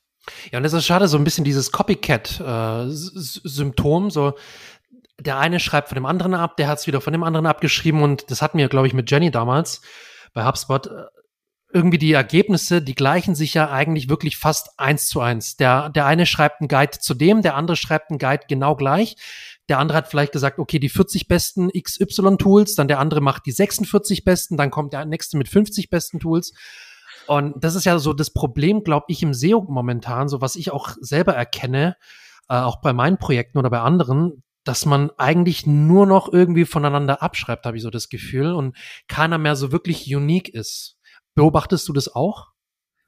Ja, und das ist schade, so ein bisschen dieses Copycat-Symptom, äh, so der eine schreibt von dem anderen ab, der hat es wieder von dem anderen abgeschrieben und das hatten wir, glaube ich, mit Jenny damals bei HubSpot. Äh, irgendwie die Ergebnisse, die gleichen sich ja eigentlich wirklich fast eins zu eins. Der, der eine schreibt einen Guide zu dem, der andere schreibt einen Guide genau gleich. Der andere hat vielleicht gesagt, okay, die 40 besten XY-Tools, dann der andere macht die 46 besten, dann kommt der nächste mit 50 besten Tools. Und das ist ja so das Problem, glaube ich, im SEO momentan, so was ich auch selber erkenne, äh, auch bei meinen Projekten oder bei anderen, dass man eigentlich nur noch irgendwie voneinander abschreibt, habe ich so das Gefühl, und keiner mehr so wirklich unique ist. Beobachtest du das auch?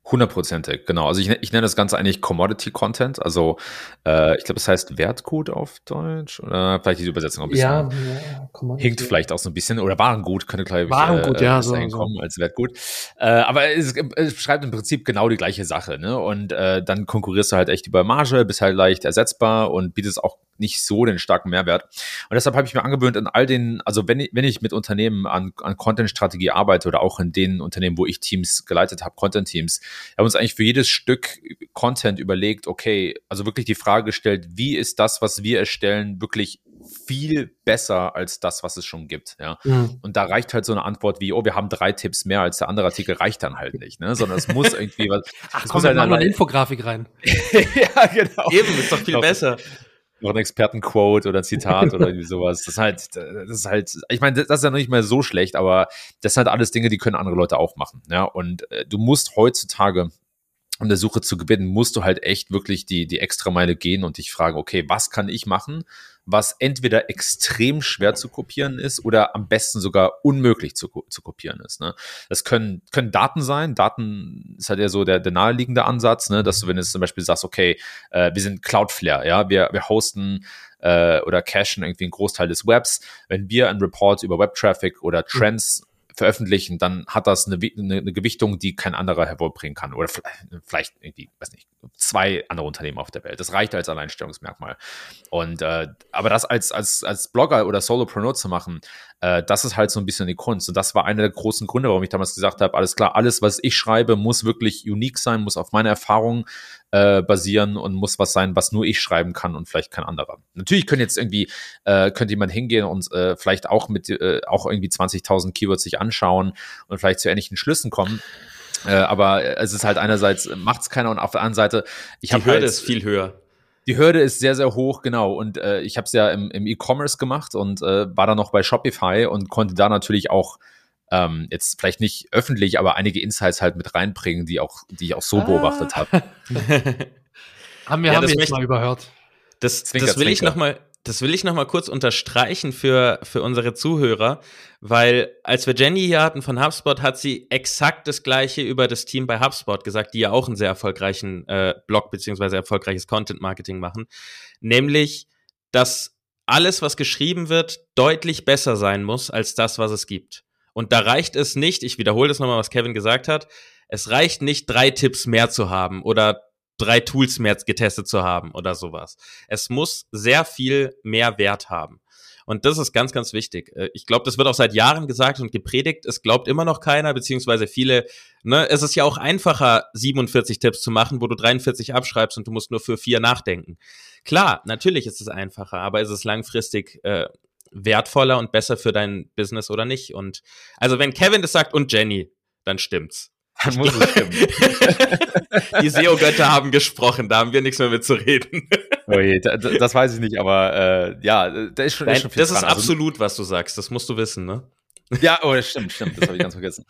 Hundertprozentig, genau. Also ich, ich nenne das Ganze eigentlich Commodity Content. Also äh, ich glaube, das heißt Wertgut auf Deutsch. Oder vielleicht die Übersetzung ein bisschen. Ja, ja hinkt vielleicht auch so ein bisschen. Oder Warengut könnte, glaube ich, Warengut, äh, ja, so, hinkommen so. als Wertgut. Äh, aber es, es beschreibt im Prinzip genau die gleiche Sache. Ne? Und äh, dann konkurrierst du halt echt über Marge, bist halt leicht ersetzbar und bietest auch nicht so den starken Mehrwert. Und deshalb habe ich mir angewöhnt, in all den, also wenn ich, wenn ich mit Unternehmen an, an Content-Strategie arbeite oder auch in den Unternehmen, wo ich Teams geleitet habe, Content-Teams, haben uns eigentlich für jedes Stück Content überlegt, okay, also wirklich die Frage gestellt, wie ist das, was wir erstellen, wirklich viel besser als das, was es schon gibt. Ja. Mhm. Und da reicht halt so eine Antwort wie, oh, wir haben drei Tipps mehr als der andere Artikel, reicht dann halt nicht, ne? Sondern es muss irgendwie was. Ach, komm, muss halt mal eine Infografik rein. ja, genau. Eben, ist doch viel genau. besser noch ein Expertenquote oder ein Zitat oder irgendwie sowas. Das ist halt, das ist halt, ich meine, das ist ja noch nicht mal so schlecht, aber das sind halt alles Dinge, die können andere Leute auch machen. Ja, und äh, du musst heutzutage um der Suche zu gewinnen, musst du halt echt wirklich die, die extra Meile gehen und dich fragen, okay, was kann ich machen, was entweder extrem schwer zu kopieren ist oder am besten sogar unmöglich zu, zu kopieren ist. Ne? Das können, können Daten sein. Daten ist halt ja so der, der naheliegende Ansatz, ne? dass du, wenn du zum Beispiel sagst, okay, äh, wir sind Cloudflare, ja, wir, wir hosten äh, oder cachen irgendwie einen Großteil des Webs. Wenn wir einen Report über Web-Traffic oder Trends veröffentlichen, dann hat das eine, eine, eine, Gewichtung, die kein anderer hervorbringen kann. Oder vielleicht irgendwie, weiß nicht, zwei andere Unternehmen auf der Welt. Das reicht als Alleinstellungsmerkmal. Und äh, aber das als, als, als Blogger oder Solopreneur zu machen, äh, das ist halt so ein bisschen die Kunst. Und das war einer der großen Gründe, warum ich damals gesagt habe, alles klar, alles, was ich schreibe, muss wirklich unique sein, muss auf meiner Erfahrung äh, basieren und muss was sein, was nur ich schreiben kann und vielleicht kein anderer. Natürlich können jetzt irgendwie, äh, könnte jemand hingehen und äh, vielleicht auch mit, äh, auch irgendwie 20.000 Keywords sich anschauen und vielleicht zu ähnlichen Schlüssen kommen. Äh, aber es ist halt einerseits macht es keiner und auf der anderen Seite, ich habe halt, ist viel höher. Die Hürde ist sehr, sehr hoch, genau. Und äh, ich habe es ja im, im E-Commerce gemacht und äh, war dann noch bei Shopify und konnte da natürlich auch ähm, jetzt vielleicht nicht öffentlich, aber einige Insights halt mit reinbringen, die auch, die ich auch so ah. beobachtet habe. haben wir, ja, haben wir jetzt mal überhört. Das, Zwinker, das will Zwinker. ich noch mal, das will ich noch mal kurz unterstreichen für, für unsere Zuhörer, weil als wir Jenny hier hatten von HubSpot, hat sie exakt das Gleiche über das Team bei HubSpot gesagt, die ja auch einen sehr erfolgreichen äh, Blog beziehungsweise erfolgreiches Content-Marketing machen. Nämlich, dass alles, was geschrieben wird, deutlich besser sein muss als das, was es gibt. Und da reicht es nicht, ich wiederhole das nochmal, was Kevin gesagt hat, es reicht nicht, drei Tipps mehr zu haben oder drei Tools mehr getestet zu haben oder sowas. Es muss sehr viel mehr Wert haben. Und das ist ganz, ganz wichtig. Äh, ich glaube, das wird auch seit Jahren gesagt und gepredigt. Es glaubt immer noch keiner, beziehungsweise viele. Ne, es ist ja auch einfacher, 47 Tipps zu machen, wo du 43 abschreibst und du musst nur für vier nachdenken. Klar, natürlich ist es einfacher, aber ist es langfristig äh, wertvoller und besser für dein Business oder nicht? Und also wenn Kevin das sagt und Jenny, dann stimmt's. Dann muss es stimmen. Die SEO-Götter haben gesprochen, da haben wir nichts mehr mit zu reden. Oh je, das weiß ich nicht, aber äh, ja, da ist schon, Nein, ist schon viel Das dran. ist also absolut, was du sagst, das musst du wissen, ne? Ja, oh, das stimmt, stimmt, das habe ich ganz vergessen.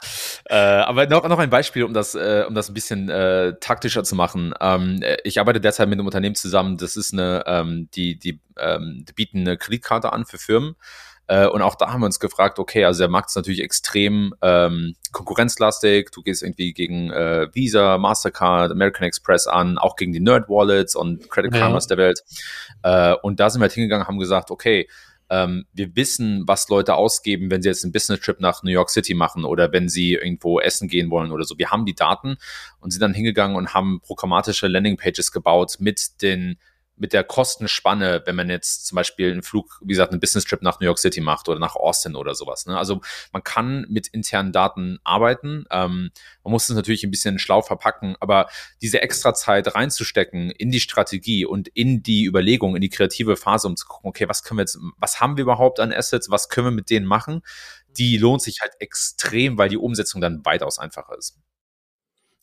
äh, aber noch, noch ein Beispiel, um das, äh, um das ein bisschen äh, taktischer zu machen. Ähm, ich arbeite derzeit mit einem Unternehmen zusammen, das ist eine, ähm, die, die, ähm, die bieten eine Kreditkarte an für Firmen. Äh, und auch da haben wir uns gefragt, okay, also der Markt ist natürlich extrem ähm, konkurrenzlastig. Du gehst irgendwie gegen äh, Visa, Mastercard, American Express an, auch gegen die Nerd Wallets und Credit Karmas ja. der Welt. Äh, und da sind wir halt hingegangen, haben gesagt, okay, ähm, wir wissen, was Leute ausgeben, wenn sie jetzt einen Business-Trip nach New York City machen oder wenn sie irgendwo essen gehen wollen oder so. Wir haben die Daten und sind dann hingegangen und haben programmatische Landingpages gebaut mit den mit der Kostenspanne, wenn man jetzt zum Beispiel einen Flug, wie gesagt, einen Business-Trip nach New York City macht oder nach Austin oder sowas. Ne? Also man kann mit internen Daten arbeiten. Ähm, man muss es natürlich ein bisschen schlau verpacken, aber diese extra Zeit reinzustecken in die Strategie und in die Überlegung, in die kreative Phase, um zu gucken, okay, was können wir jetzt, was haben wir überhaupt an Assets, was können wir mit denen machen, die lohnt sich halt extrem, weil die Umsetzung dann weitaus einfacher ist.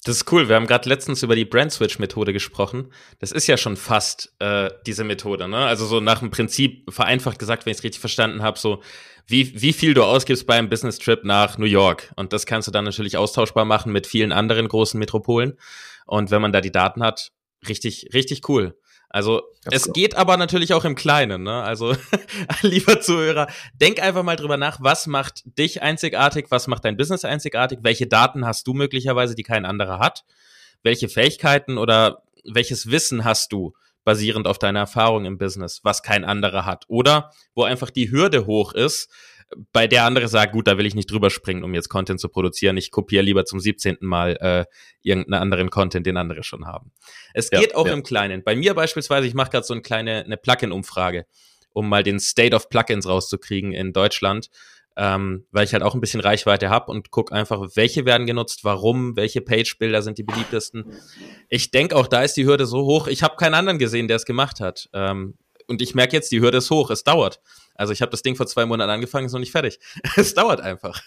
Das ist cool. Wir haben gerade letztens über die Brand Switch Methode gesprochen. Das ist ja schon fast äh, diese Methode, ne? Also so nach dem Prinzip vereinfacht gesagt, wenn ich es richtig verstanden habe, so wie wie viel du ausgibst beim Business Trip nach New York und das kannst du dann natürlich austauschbar machen mit vielen anderen großen Metropolen. Und wenn man da die Daten hat, richtig richtig cool. Also es so. geht aber natürlich auch im Kleinen. Ne? Also lieber Zuhörer, denk einfach mal drüber nach, was macht dich einzigartig, was macht dein Business einzigartig, welche Daten hast du möglicherweise, die kein anderer hat. welche Fähigkeiten oder welches Wissen hast du basierend auf deiner Erfahrung im Business, was kein anderer hat. Oder wo einfach die Hürde hoch ist, bei der andere sagt, gut, da will ich nicht drüber springen, um jetzt Content zu produzieren. Ich kopiere lieber zum 17. Mal äh, irgendeinen anderen Content, den andere schon haben. Es geht auch ja. im Kleinen. Bei mir beispielsweise, ich mache gerade so eine kleine eine Plugin-Umfrage, um mal den State of Plugins rauszukriegen in Deutschland ähm, weil ich halt auch ein bisschen Reichweite habe und guck einfach, welche werden genutzt, warum, welche Page-Bilder sind die beliebtesten. Ich denke auch, da ist die Hürde so hoch. Ich habe keinen anderen gesehen, der es gemacht hat. Ähm, und ich merke jetzt, die Hürde ist hoch. Es dauert. Also ich habe das Ding vor zwei Monaten angefangen, ist noch nicht fertig. es dauert einfach.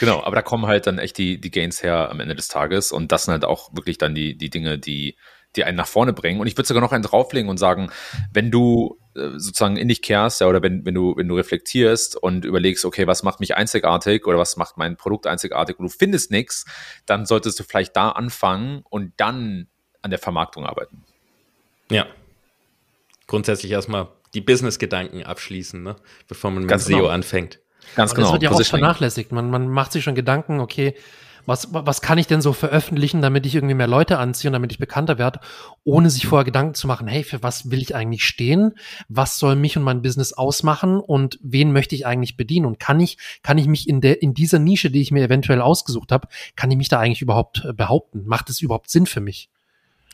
Genau, aber da kommen halt dann echt die, die Gains her am Ende des Tages und das sind halt auch wirklich dann die, die Dinge, die, die einen nach vorne bringen. Und ich würde sogar noch einen drauflegen und sagen, wenn du äh, sozusagen in dich kehrst, ja, oder wenn, wenn du, wenn du reflektierst und überlegst, okay, was macht mich einzigartig oder was macht mein Produkt einzigartig und du findest nichts, dann solltest du vielleicht da anfangen und dann an der Vermarktung arbeiten. Ja. Grundsätzlich erstmal die Business-Gedanken abschließen, ne? bevor man mit Ganz SEO genau. anfängt. Ganz genau. Das wird ja auch vernachlässigt. Man, man macht sich schon Gedanken, okay, was, was kann ich denn so veröffentlichen, damit ich irgendwie mehr Leute anziehe und damit ich bekannter werde, ohne sich vorher Gedanken zu machen, hey, für was will ich eigentlich stehen? Was soll mich und mein Business ausmachen und wen möchte ich eigentlich bedienen? Und kann ich, kann ich mich in der, in dieser Nische, die ich mir eventuell ausgesucht habe, kann ich mich da eigentlich überhaupt äh, behaupten? Macht es überhaupt Sinn für mich?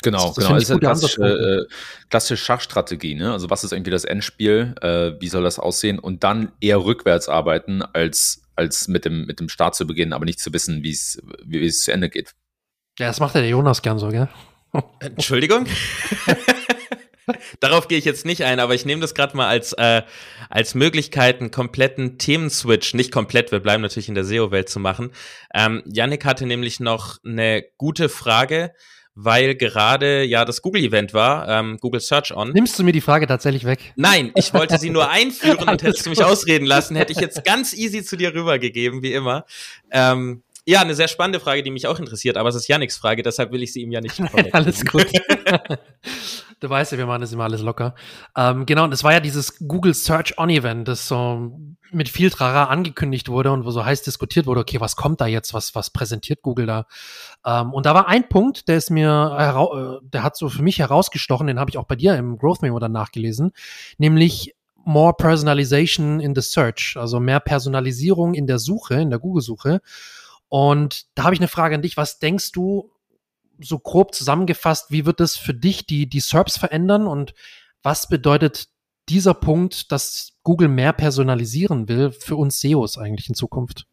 Genau, das, das genau. Das ist eine klassische, äh, klassische Schachstrategie. Ne? Also was ist irgendwie das Endspiel? Äh, wie soll das aussehen? Und dann eher rückwärts arbeiten, als als mit dem, mit dem Start zu beginnen, aber nicht zu wissen, wie es, wie es zu Ende geht. Ja, das macht ja der Jonas gern so, gell? Entschuldigung? Darauf gehe ich jetzt nicht ein, aber ich nehme das gerade mal als, äh, als Möglichkeit, einen kompletten Themenswitch, nicht komplett, wir bleiben natürlich in der SEO-Welt zu machen. Ähm, Yannick hatte nämlich noch eine gute Frage, weil gerade ja das Google-Event war, ähm, Google Search On. Nimmst du mir die Frage tatsächlich weg? Nein, ich wollte sie nur einführen und hättest du mich ausreden lassen, hätte ich jetzt ganz easy zu dir rübergegeben, wie immer. Ähm, ja, eine sehr spannende Frage, die mich auch interessiert, aber es ist Janiks Frage, deshalb will ich sie ihm ja nicht Nein, Alles gut. du weißt ja, wir machen das immer alles locker. Ähm, genau, und es war ja dieses Google Search On Event, das so mit viel Trara angekündigt wurde und wo so heiß diskutiert wurde, okay, was kommt da jetzt, was, was präsentiert Google da? Ähm, und da war ein Punkt, der ist mir, äh, der hat so für mich herausgestochen, den habe ich auch bei dir im Growth Memo dann nachgelesen, nämlich more personalization in the search, also mehr Personalisierung in der Suche, in der Google-Suche. Und da habe ich eine Frage an dich. Was denkst du, so grob zusammengefasst, wie wird es für dich die, die SERPs verändern und was bedeutet dieser Punkt, dass Google mehr personalisieren will, für uns SEOs eigentlich in Zukunft?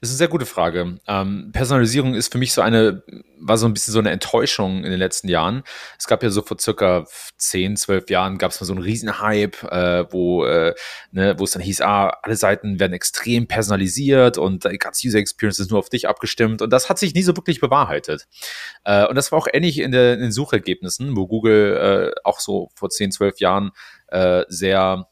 Das ist eine sehr gute Frage. Ähm, Personalisierung ist für mich so eine, war so ein bisschen so eine Enttäuschung in den letzten Jahren. Es gab ja so vor circa 10, 12 Jahren gab es mal so einen Riesenhype, äh, wo, äh, ne, wo es dann hieß, ah, alle Seiten werden extrem personalisiert und die ganze User Experience ist nur auf dich abgestimmt. Und das hat sich nie so wirklich bewahrheitet. Äh, und das war auch ähnlich in, der, in den Suchergebnissen, wo Google äh, auch so vor 10, 12 Jahren äh, sehr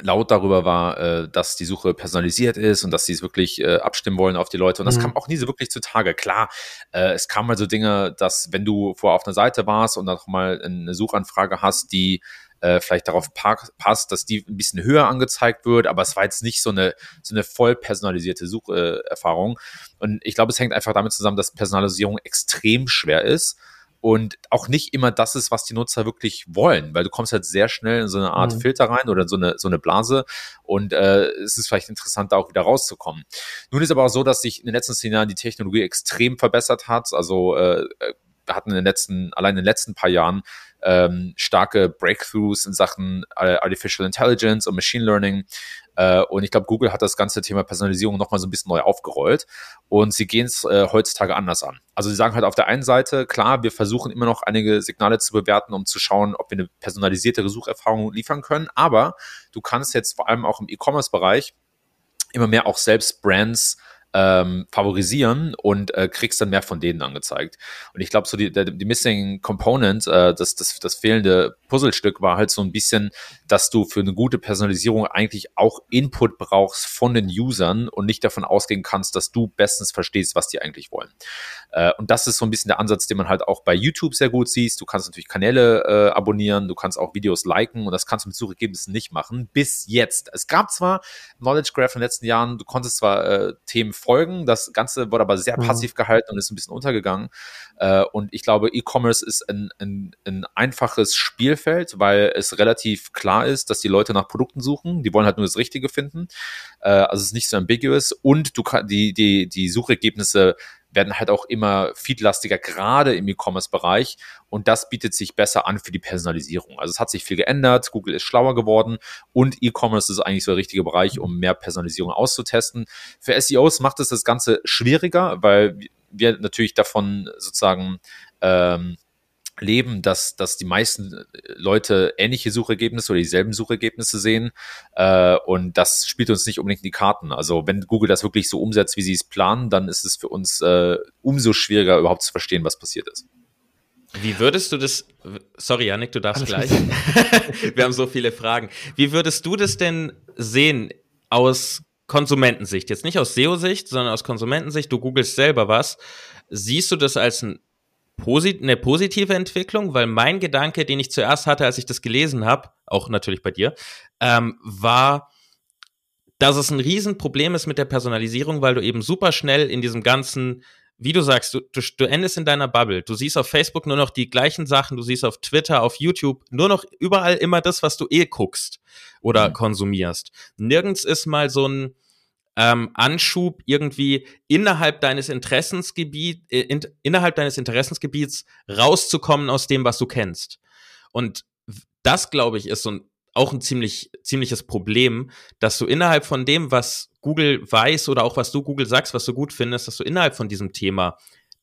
laut darüber war, äh, dass die Suche personalisiert ist und dass sie es wirklich äh, abstimmen wollen auf die Leute. Und das mhm. kam auch nie so wirklich zutage. Klar, äh, es kam mal so Dinge, dass wenn du vorher auf einer Seite warst und dann mal eine Suchanfrage hast, die äh, vielleicht darauf passt, dass die ein bisschen höher angezeigt wird, aber es war jetzt nicht so eine, so eine voll personalisierte Sucherfahrung. Und ich glaube, es hängt einfach damit zusammen, dass Personalisierung extrem schwer ist und auch nicht immer das ist, was die Nutzer wirklich wollen, weil du kommst halt sehr schnell in so eine Art mhm. Filter rein oder so eine, so eine Blase und äh, es ist vielleicht interessant, da auch wieder rauszukommen. Nun ist aber auch so, dass sich in den letzten zehn Jahren die Technologie extrem verbessert hat, also äh, wir hatten in den letzten, allein in den letzten paar Jahren ähm, starke Breakthroughs in Sachen äh, Artificial Intelligence und Machine Learning. Äh, und ich glaube, Google hat das ganze Thema Personalisierung nochmal so ein bisschen neu aufgerollt. Und sie gehen es äh, heutzutage anders an. Also sie sagen halt auf der einen Seite, klar, wir versuchen immer noch einige Signale zu bewerten, um zu schauen, ob wir eine personalisierte Sucherfahrung liefern können. Aber du kannst jetzt vor allem auch im E-Commerce-Bereich immer mehr auch selbst Brands ähm, favorisieren und äh, kriegst dann mehr von denen angezeigt. Und ich glaube, so die, die Missing Component, äh, das, das, das fehlende Puzzlestück war halt so ein bisschen, dass du für eine gute Personalisierung eigentlich auch Input brauchst von den Usern und nicht davon ausgehen kannst, dass du bestens verstehst, was die eigentlich wollen. Äh, und das ist so ein bisschen der Ansatz, den man halt auch bei YouTube sehr gut siehst. Du kannst natürlich Kanäle äh, abonnieren, du kannst auch Videos liken und das kannst du mit Suchergebnissen nicht machen. Bis jetzt. Es gab zwar Knowledge Graph in den letzten Jahren, du konntest zwar äh, Themen folgen. Das Ganze wurde aber sehr mhm. passiv gehalten und ist ein bisschen untergegangen. Äh, und ich glaube, E-Commerce ist ein, ein, ein einfaches Spielfeld, weil es relativ klar ist, dass die Leute nach Produkten suchen. Die wollen halt nur das Richtige finden. Äh, also es ist nicht so ambiguous und du kann, die, die, die Suchergebnisse werden halt auch immer feedlastiger, gerade im E-Commerce-Bereich. Und das bietet sich besser an für die Personalisierung. Also es hat sich viel geändert, Google ist schlauer geworden und E-Commerce ist eigentlich so der richtige Bereich, um mehr Personalisierung auszutesten. Für SEOs macht es das Ganze schwieriger, weil wir natürlich davon sozusagen ähm, leben, dass, dass die meisten äh, Leute ähnliche Suchergebnisse oder dieselben Suchergebnisse sehen. Äh, und das spielt uns nicht unbedingt in die Karten. Also wenn Google das wirklich so umsetzt, wie sie es planen, dann ist es für uns äh, umso schwieriger, überhaupt zu verstehen, was passiert ist. Wie würdest du das, sorry Janik, du darfst Alles gleich. Wir haben so viele Fragen. Wie würdest du das denn sehen aus Konsumentensicht? Jetzt nicht aus SEO-Sicht, sondern aus Konsumentensicht. Du googelst selber was. Siehst du das als ein posit eine positive Entwicklung, weil mein Gedanke, den ich zuerst hatte, als ich das gelesen habe, auch natürlich bei dir, ähm, war, dass es ein Riesenproblem ist mit der Personalisierung, weil du eben super schnell in diesem ganzen, wie du sagst, du, du, du endest in deiner Bubble. Du siehst auf Facebook nur noch die gleichen Sachen, du siehst auf Twitter, auf YouTube nur noch überall immer das, was du eh guckst oder mhm. konsumierst. Nirgends ist mal so ein, ähm, Anschub irgendwie innerhalb deines Interessensgebiet, äh, in, innerhalb deines Interessensgebiets rauszukommen aus dem, was du kennst. Und das, glaube ich, ist so ein, auch ein ziemlich, ziemliches Problem, dass du innerhalb von dem, was Google weiß oder auch was du Google sagst, was du gut findest, dass du innerhalb von diesem Thema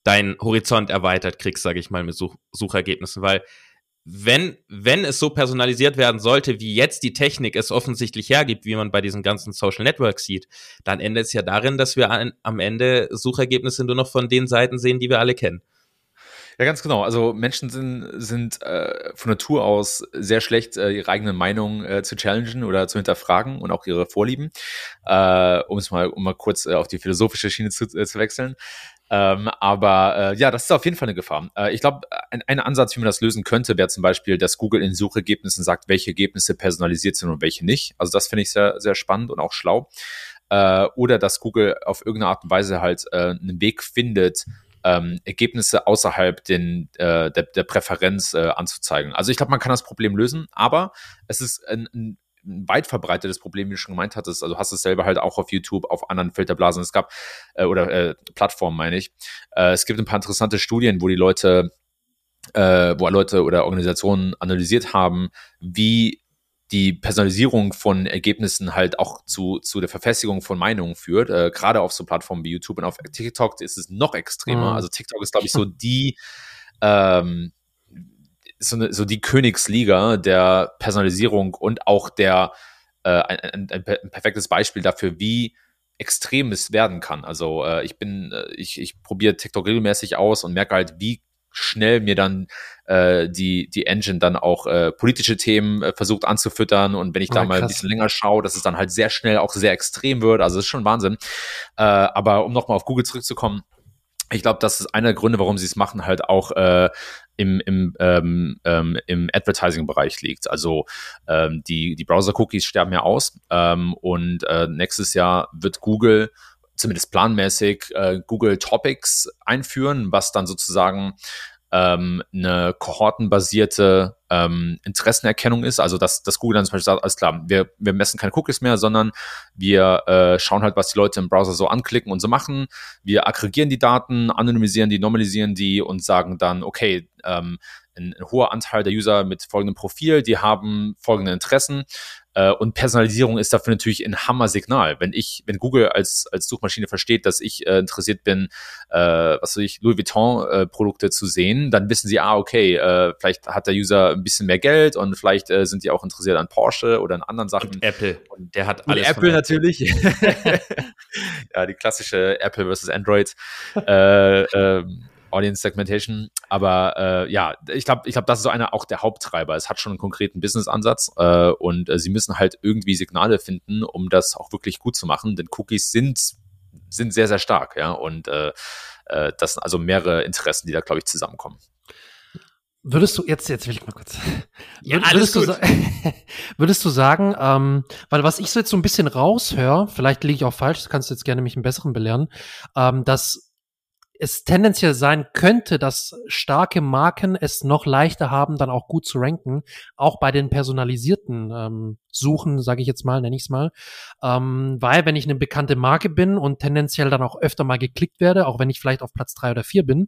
deinen Horizont erweitert kriegst, sage ich mal, mit Such Suchergebnissen, weil wenn, wenn es so personalisiert werden sollte, wie jetzt die Technik es offensichtlich hergibt, wie man bei diesen ganzen Social Networks sieht, dann endet es ja darin, dass wir an, am Ende Suchergebnisse nur noch von den Seiten sehen, die wir alle kennen. Ja, ganz genau. Also Menschen sind, sind äh, von Natur aus sehr schlecht, äh, ihre eigenen Meinungen äh, zu challengen oder zu hinterfragen und auch ihre Vorlieben. Äh, um es mal, um mal kurz äh, auf die philosophische Schiene zu, äh, zu wechseln. Ähm, aber äh, ja, das ist auf jeden Fall eine Gefahr. Äh, ich glaube, ein, ein, Ansatz, wie man das lösen könnte, wäre zum Beispiel, dass Google in Suchergebnissen sagt, welche Ergebnisse personalisiert sind und welche nicht. Also das finde ich sehr, sehr spannend und auch schlau. Äh, oder dass Google auf irgendeine Art und Weise halt äh, einen Weg findet, ähm, Ergebnisse außerhalb den, äh, der, der Präferenz äh, anzuzeigen. Also ich glaube, man kann das Problem lösen, aber es ist ein, ein ein weit verbreitetes Problem, wie du schon gemeint hattest. Also hast es selber halt auch auf YouTube, auf anderen Filterblasen. Es gab, äh, oder äh, Plattformen meine ich. Äh, es gibt ein paar interessante Studien, wo die Leute, äh, wo Leute oder Organisationen analysiert haben, wie die Personalisierung von Ergebnissen halt auch zu, zu der Verfestigung von Meinungen führt, äh, gerade auf so Plattformen wie YouTube und auf TikTok ist es noch extremer. Mhm. Also TikTok ist, glaube ich, so die ähm, so, eine, so die Königsliga der Personalisierung und auch der äh, ein, ein, ein, perfektes Beispiel dafür, wie extrem es werden kann. Also äh, ich bin, äh, ich, ich probiere TikTok regelmäßig aus und merke halt, wie schnell mir dann äh, die, die Engine dann auch äh, politische Themen äh, versucht anzufüttern und wenn ich da oh, mal ein bisschen länger schaue, dass es dann halt sehr schnell auch sehr extrem wird. Also das ist schon Wahnsinn. Äh, aber um nochmal auf Google zurückzukommen, ich glaube, das ist einer der Gründe, warum sie es machen, halt auch äh, im, im, ähm, ähm, im Advertising-Bereich liegt. Also ähm, die, die Browser-Cookies sterben ja aus ähm, und äh, nächstes Jahr wird Google zumindest planmäßig äh, Google Topics einführen, was dann sozusagen ähm, eine kohortenbasierte ähm, Interessenerkennung ist. Also dass, dass Google dann zum Beispiel sagt, alles klar, wir, wir messen keine Cookies mehr, sondern wir äh, schauen halt, was die Leute im Browser so anklicken und so machen. Wir aggregieren die Daten, anonymisieren die, normalisieren die und sagen dann, okay, ähm, ein, ein hoher Anteil der User mit folgendem Profil, die haben folgende Interessen. Äh, und Personalisierung ist dafür natürlich ein Hammer-Signal. Wenn ich, wenn Google als, als Suchmaschine versteht, dass ich äh, interessiert bin, äh, was weiß ich, Louis Vuitton-Produkte äh, zu sehen, dann wissen sie, ah, okay, äh, vielleicht hat der User ein bisschen mehr Geld und vielleicht äh, sind die auch interessiert an Porsche oder an anderen Sachen. Und Apple. Und der hat alles. Und Apple natürlich. ja, die klassische Apple versus Android. äh, ähm, Audience Segmentation. Aber äh, ja, ich glaube, ich glaube, das ist so einer auch der Haupttreiber. Es hat schon einen konkreten Business-Ansatz äh, und äh, sie müssen halt irgendwie Signale finden, um das auch wirklich gut zu machen. Denn Cookies sind sind sehr sehr stark, ja und äh, äh, das sind also mehrere Interessen, die da glaube ich zusammenkommen. Würdest du, jetzt, jetzt will ich mal kurz. Ja, würdest, du, würdest du sagen, ähm, weil was ich so jetzt so ein bisschen raushöre, vielleicht liege ich auch falsch, das kannst du jetzt gerne mich einen besseren belehren, ähm, dass es tendenziell sein könnte, dass starke Marken es noch leichter haben, dann auch gut zu ranken, auch bei den personalisierten ähm, Suchen, sage ich jetzt mal, nenne ich es mal. Ähm, weil wenn ich eine bekannte Marke bin und tendenziell dann auch öfter mal geklickt werde, auch wenn ich vielleicht auf Platz drei oder vier bin,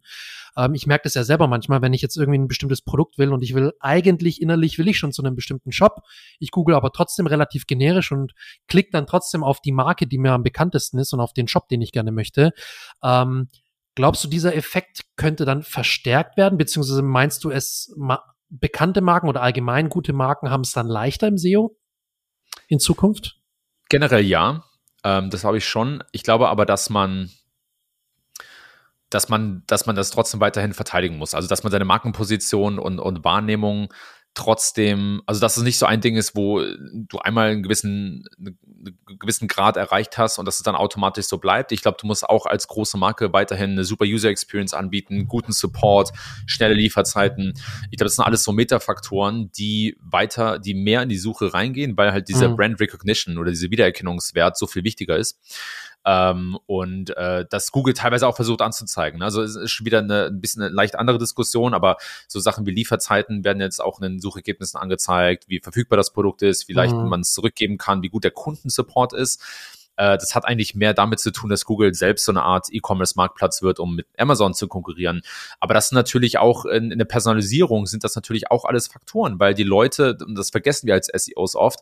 ähm, ich merke das ja selber manchmal, wenn ich jetzt irgendwie ein bestimmtes Produkt will und ich will eigentlich innerlich will ich schon zu einem bestimmten Shop, ich google aber trotzdem relativ generisch und klicke dann trotzdem auf die Marke, die mir am bekanntesten ist und auf den Shop, den ich gerne möchte. Ähm, Glaubst du, dieser Effekt könnte dann verstärkt werden? Beziehungsweise meinst du, es ma bekannte Marken oder allgemein gute Marken haben es dann leichter im SEO in Zukunft? Generell ja. Ähm, das habe ich schon. Ich glaube aber, dass man dass man, dass man das trotzdem weiterhin verteidigen muss. Also, dass man seine Markenposition und, und Wahrnehmung trotzdem, also dass es nicht so ein Ding ist, wo du einmal einen gewissen, einen gewissen Grad erreicht hast und dass es dann automatisch so bleibt. Ich glaube, du musst auch als große Marke weiterhin eine super User Experience anbieten, guten Support, schnelle Lieferzeiten. Ich glaube, das sind alles so Metafaktoren, die weiter, die mehr in die Suche reingehen, weil halt dieser mhm. Brand Recognition oder diese Wiedererkennungswert so viel wichtiger ist. Ähm, und äh, das Google teilweise auch versucht anzuzeigen. Also es ist schon wieder eine, ein bisschen eine leicht andere Diskussion, aber so Sachen wie Lieferzeiten werden jetzt auch in den Suchergebnissen angezeigt, wie verfügbar das Produkt ist, wie leicht mhm. man es zurückgeben kann, wie gut der Kundensupport ist. Äh, das hat eigentlich mehr damit zu tun, dass Google selbst so eine Art E-Commerce-Marktplatz wird, um mit Amazon zu konkurrieren. Aber das sind natürlich auch in, in der Personalisierung sind das natürlich auch alles Faktoren, weil die Leute, und das vergessen wir als SEOs oft,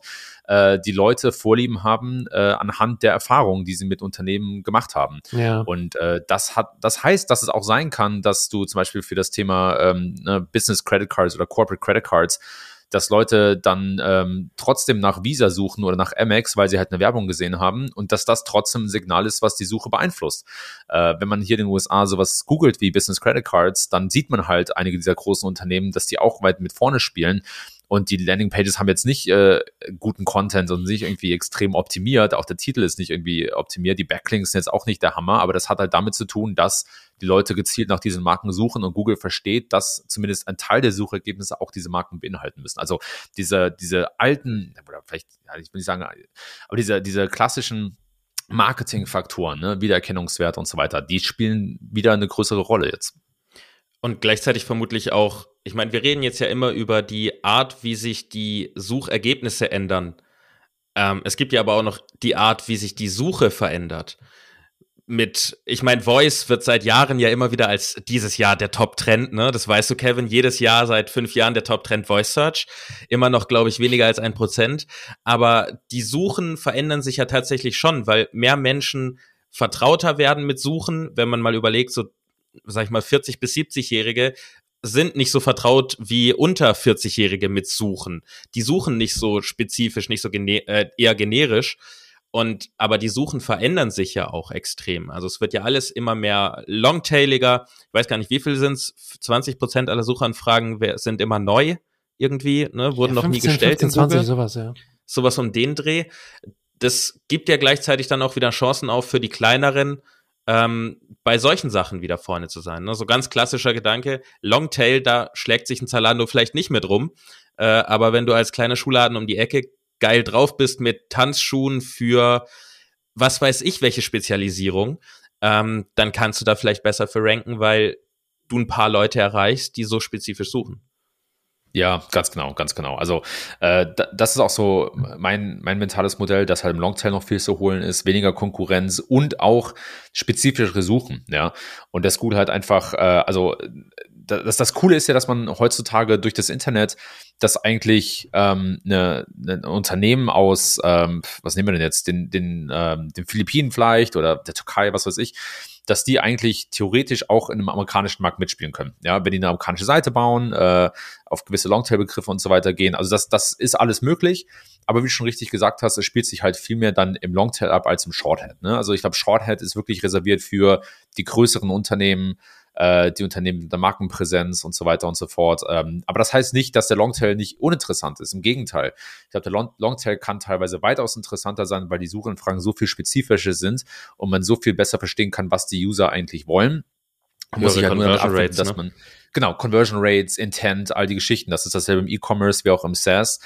äh, die Leute Vorlieben haben äh, anhand der Erfahrungen, die sie mit Unternehmen gemacht haben. Ja. Und äh, das hat, das heißt, dass es auch sein kann, dass du zum Beispiel für das Thema ähm, ne, Business Credit Cards oder Corporate Credit Cards dass Leute dann ähm, trotzdem nach Visa suchen oder nach Amex, weil sie halt eine Werbung gesehen haben und dass das trotzdem ein Signal ist, was die Suche beeinflusst. Äh, wenn man hier in den USA sowas googelt wie Business Credit Cards, dann sieht man halt einige dieser großen Unternehmen, dass die auch weit mit vorne spielen und die Landingpages haben jetzt nicht äh, guten Content und nicht irgendwie extrem optimiert. Auch der Titel ist nicht irgendwie optimiert. Die Backlinks sind jetzt auch nicht der Hammer, aber das hat halt damit zu tun, dass die Leute gezielt nach diesen Marken suchen und Google versteht, dass zumindest ein Teil der Suchergebnisse auch diese Marken beinhalten müssen. Also diese, diese alten, oder vielleicht, ja, ich will nicht sagen, aber diese, diese klassischen Marketingfaktoren, ne, Wiedererkennungswert und so weiter, die spielen wieder eine größere Rolle jetzt. Und gleichzeitig vermutlich auch, ich meine, wir reden jetzt ja immer über die Art, wie sich die Suchergebnisse ändern. Ähm, es gibt ja aber auch noch die Art, wie sich die Suche verändert. Mit, ich meine, Voice wird seit Jahren ja immer wieder als dieses Jahr der Top-Trend, ne? Das weißt du, Kevin, jedes Jahr seit fünf Jahren der Top-Trend Voice Search. Immer noch, glaube ich, weniger als ein Prozent. Aber die Suchen verändern sich ja tatsächlich schon, weil mehr Menschen vertrauter werden mit Suchen, wenn man mal überlegt, so sag ich mal, 40 bis 70-Jährige sind nicht so vertraut wie unter 40-Jährige mit Suchen. Die suchen nicht so spezifisch, nicht so gene äh, eher generisch. Und aber die Suchen verändern sich ja auch extrem. Also es wird ja alles immer mehr longtailiger. Ich weiß gar nicht, wie viel sind es? 20 Prozent aller Suchanfragen sind immer neu irgendwie, ne? Wurden ja, 15, noch nie gestellt 15, in 20, sowas, ja. Sowas um den Dreh. Das gibt ja gleichzeitig dann auch wieder Chancen auf für die kleineren ähm, bei solchen Sachen wieder vorne zu sein. Ne? So ganz klassischer Gedanke, Longtail, da schlägt sich ein Zalando vielleicht nicht mit rum. Äh, aber wenn du als kleiner Schuhladen um die Ecke geil drauf bist mit Tanzschuhen für was weiß ich, welche Spezialisierung, ähm, dann kannst du da vielleicht besser für ranken, weil du ein paar Leute erreichst, die so spezifisch suchen. Ja, ganz genau, ganz genau. Also äh, das ist auch so mein, mein mentales Modell, dass halt im Longtail noch viel zu holen ist, weniger Konkurrenz und auch spezifischere Suchen, ja. Und das Google halt einfach, äh, also das, das Coole ist ja, dass man heutzutage durch das Internet das eigentlich ähm, eine, ein Unternehmen aus, ähm, was nehmen wir denn jetzt, den, den, ähm, den Philippinen vielleicht oder der Türkei, was weiß ich, dass die eigentlich theoretisch auch in einem amerikanischen Markt mitspielen können. Ja, wenn die eine amerikanische Seite bauen, äh, auf gewisse Longtail-Begriffe und so weiter gehen. Also das, das ist alles möglich. Aber wie du schon richtig gesagt hast, es spielt sich halt viel mehr dann im Longtail ab als im Shorthead. Ne? Also ich glaube, Shorthead ist wirklich reserviert für die größeren Unternehmen, äh, die Unternehmen mit der Markenpräsenz und so weiter und so fort. Ähm, aber das heißt nicht, dass der Longtail nicht uninteressant ist. Im Gegenteil. Ich glaube, der Long Longtail kann teilweise weitaus interessanter sein, weil die Suchanfragen so viel spezifischer sind und man so viel besser verstehen kann, was die User eigentlich wollen. Muss ich halt nur abfinden, dass ne? man genau, Conversion Rates, Intent, all die Geschichten. Das ist dasselbe im E-Commerce wie auch im SaaS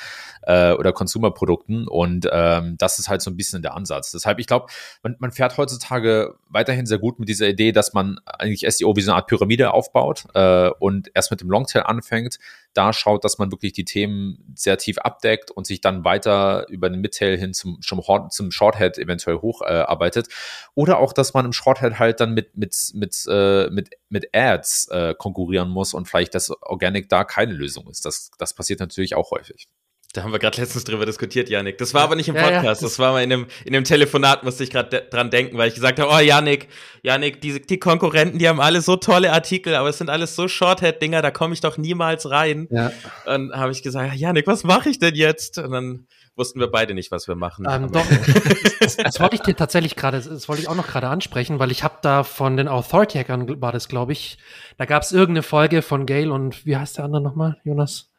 äh, oder Consumer-Produkten. Und ähm, das ist halt so ein bisschen der Ansatz. Deshalb, ich glaube, man, man fährt heutzutage weiterhin sehr gut mit dieser Idee, dass man eigentlich SEO wie so eine Art Pyramide aufbaut äh, und erst mit dem Longtail anfängt, da schaut, dass man wirklich die Themen sehr tief abdeckt und sich dann weiter über den Midtail hin zum, zum, zum Shorthead eventuell hocharbeitet. Äh, Oder auch, dass man im Shorthead halt dann mit, mit, mit, äh, mit, mit Ads äh, konkurrieren muss und vielleicht das Organic da keine Lösung ist. Das, das passiert natürlich auch häufig. Da haben wir gerade letztens drüber diskutiert, Janik. Das war aber nicht im Podcast. Ja, ja. Das war mal in einem, in einem Telefonat, musste ich gerade dran denken, weil ich gesagt habe, oh Janik, Janik, die, die Konkurrenten, die haben alle so tolle Artikel, aber es sind alles so Shorthead-Dinger, da komme ich doch niemals rein. Ja. Und habe ich gesagt, Janik, was mache ich denn jetzt? Und dann wussten wir beide nicht, was wir machen. Ähm, doch, das, das, wollte ich dir tatsächlich gerade, das wollte ich auch noch gerade ansprechen, weil ich habe da von den Authority-Hackern, war das, glaube ich, da gab es irgendeine Folge von Gail und wie heißt der andere nochmal, Jonas?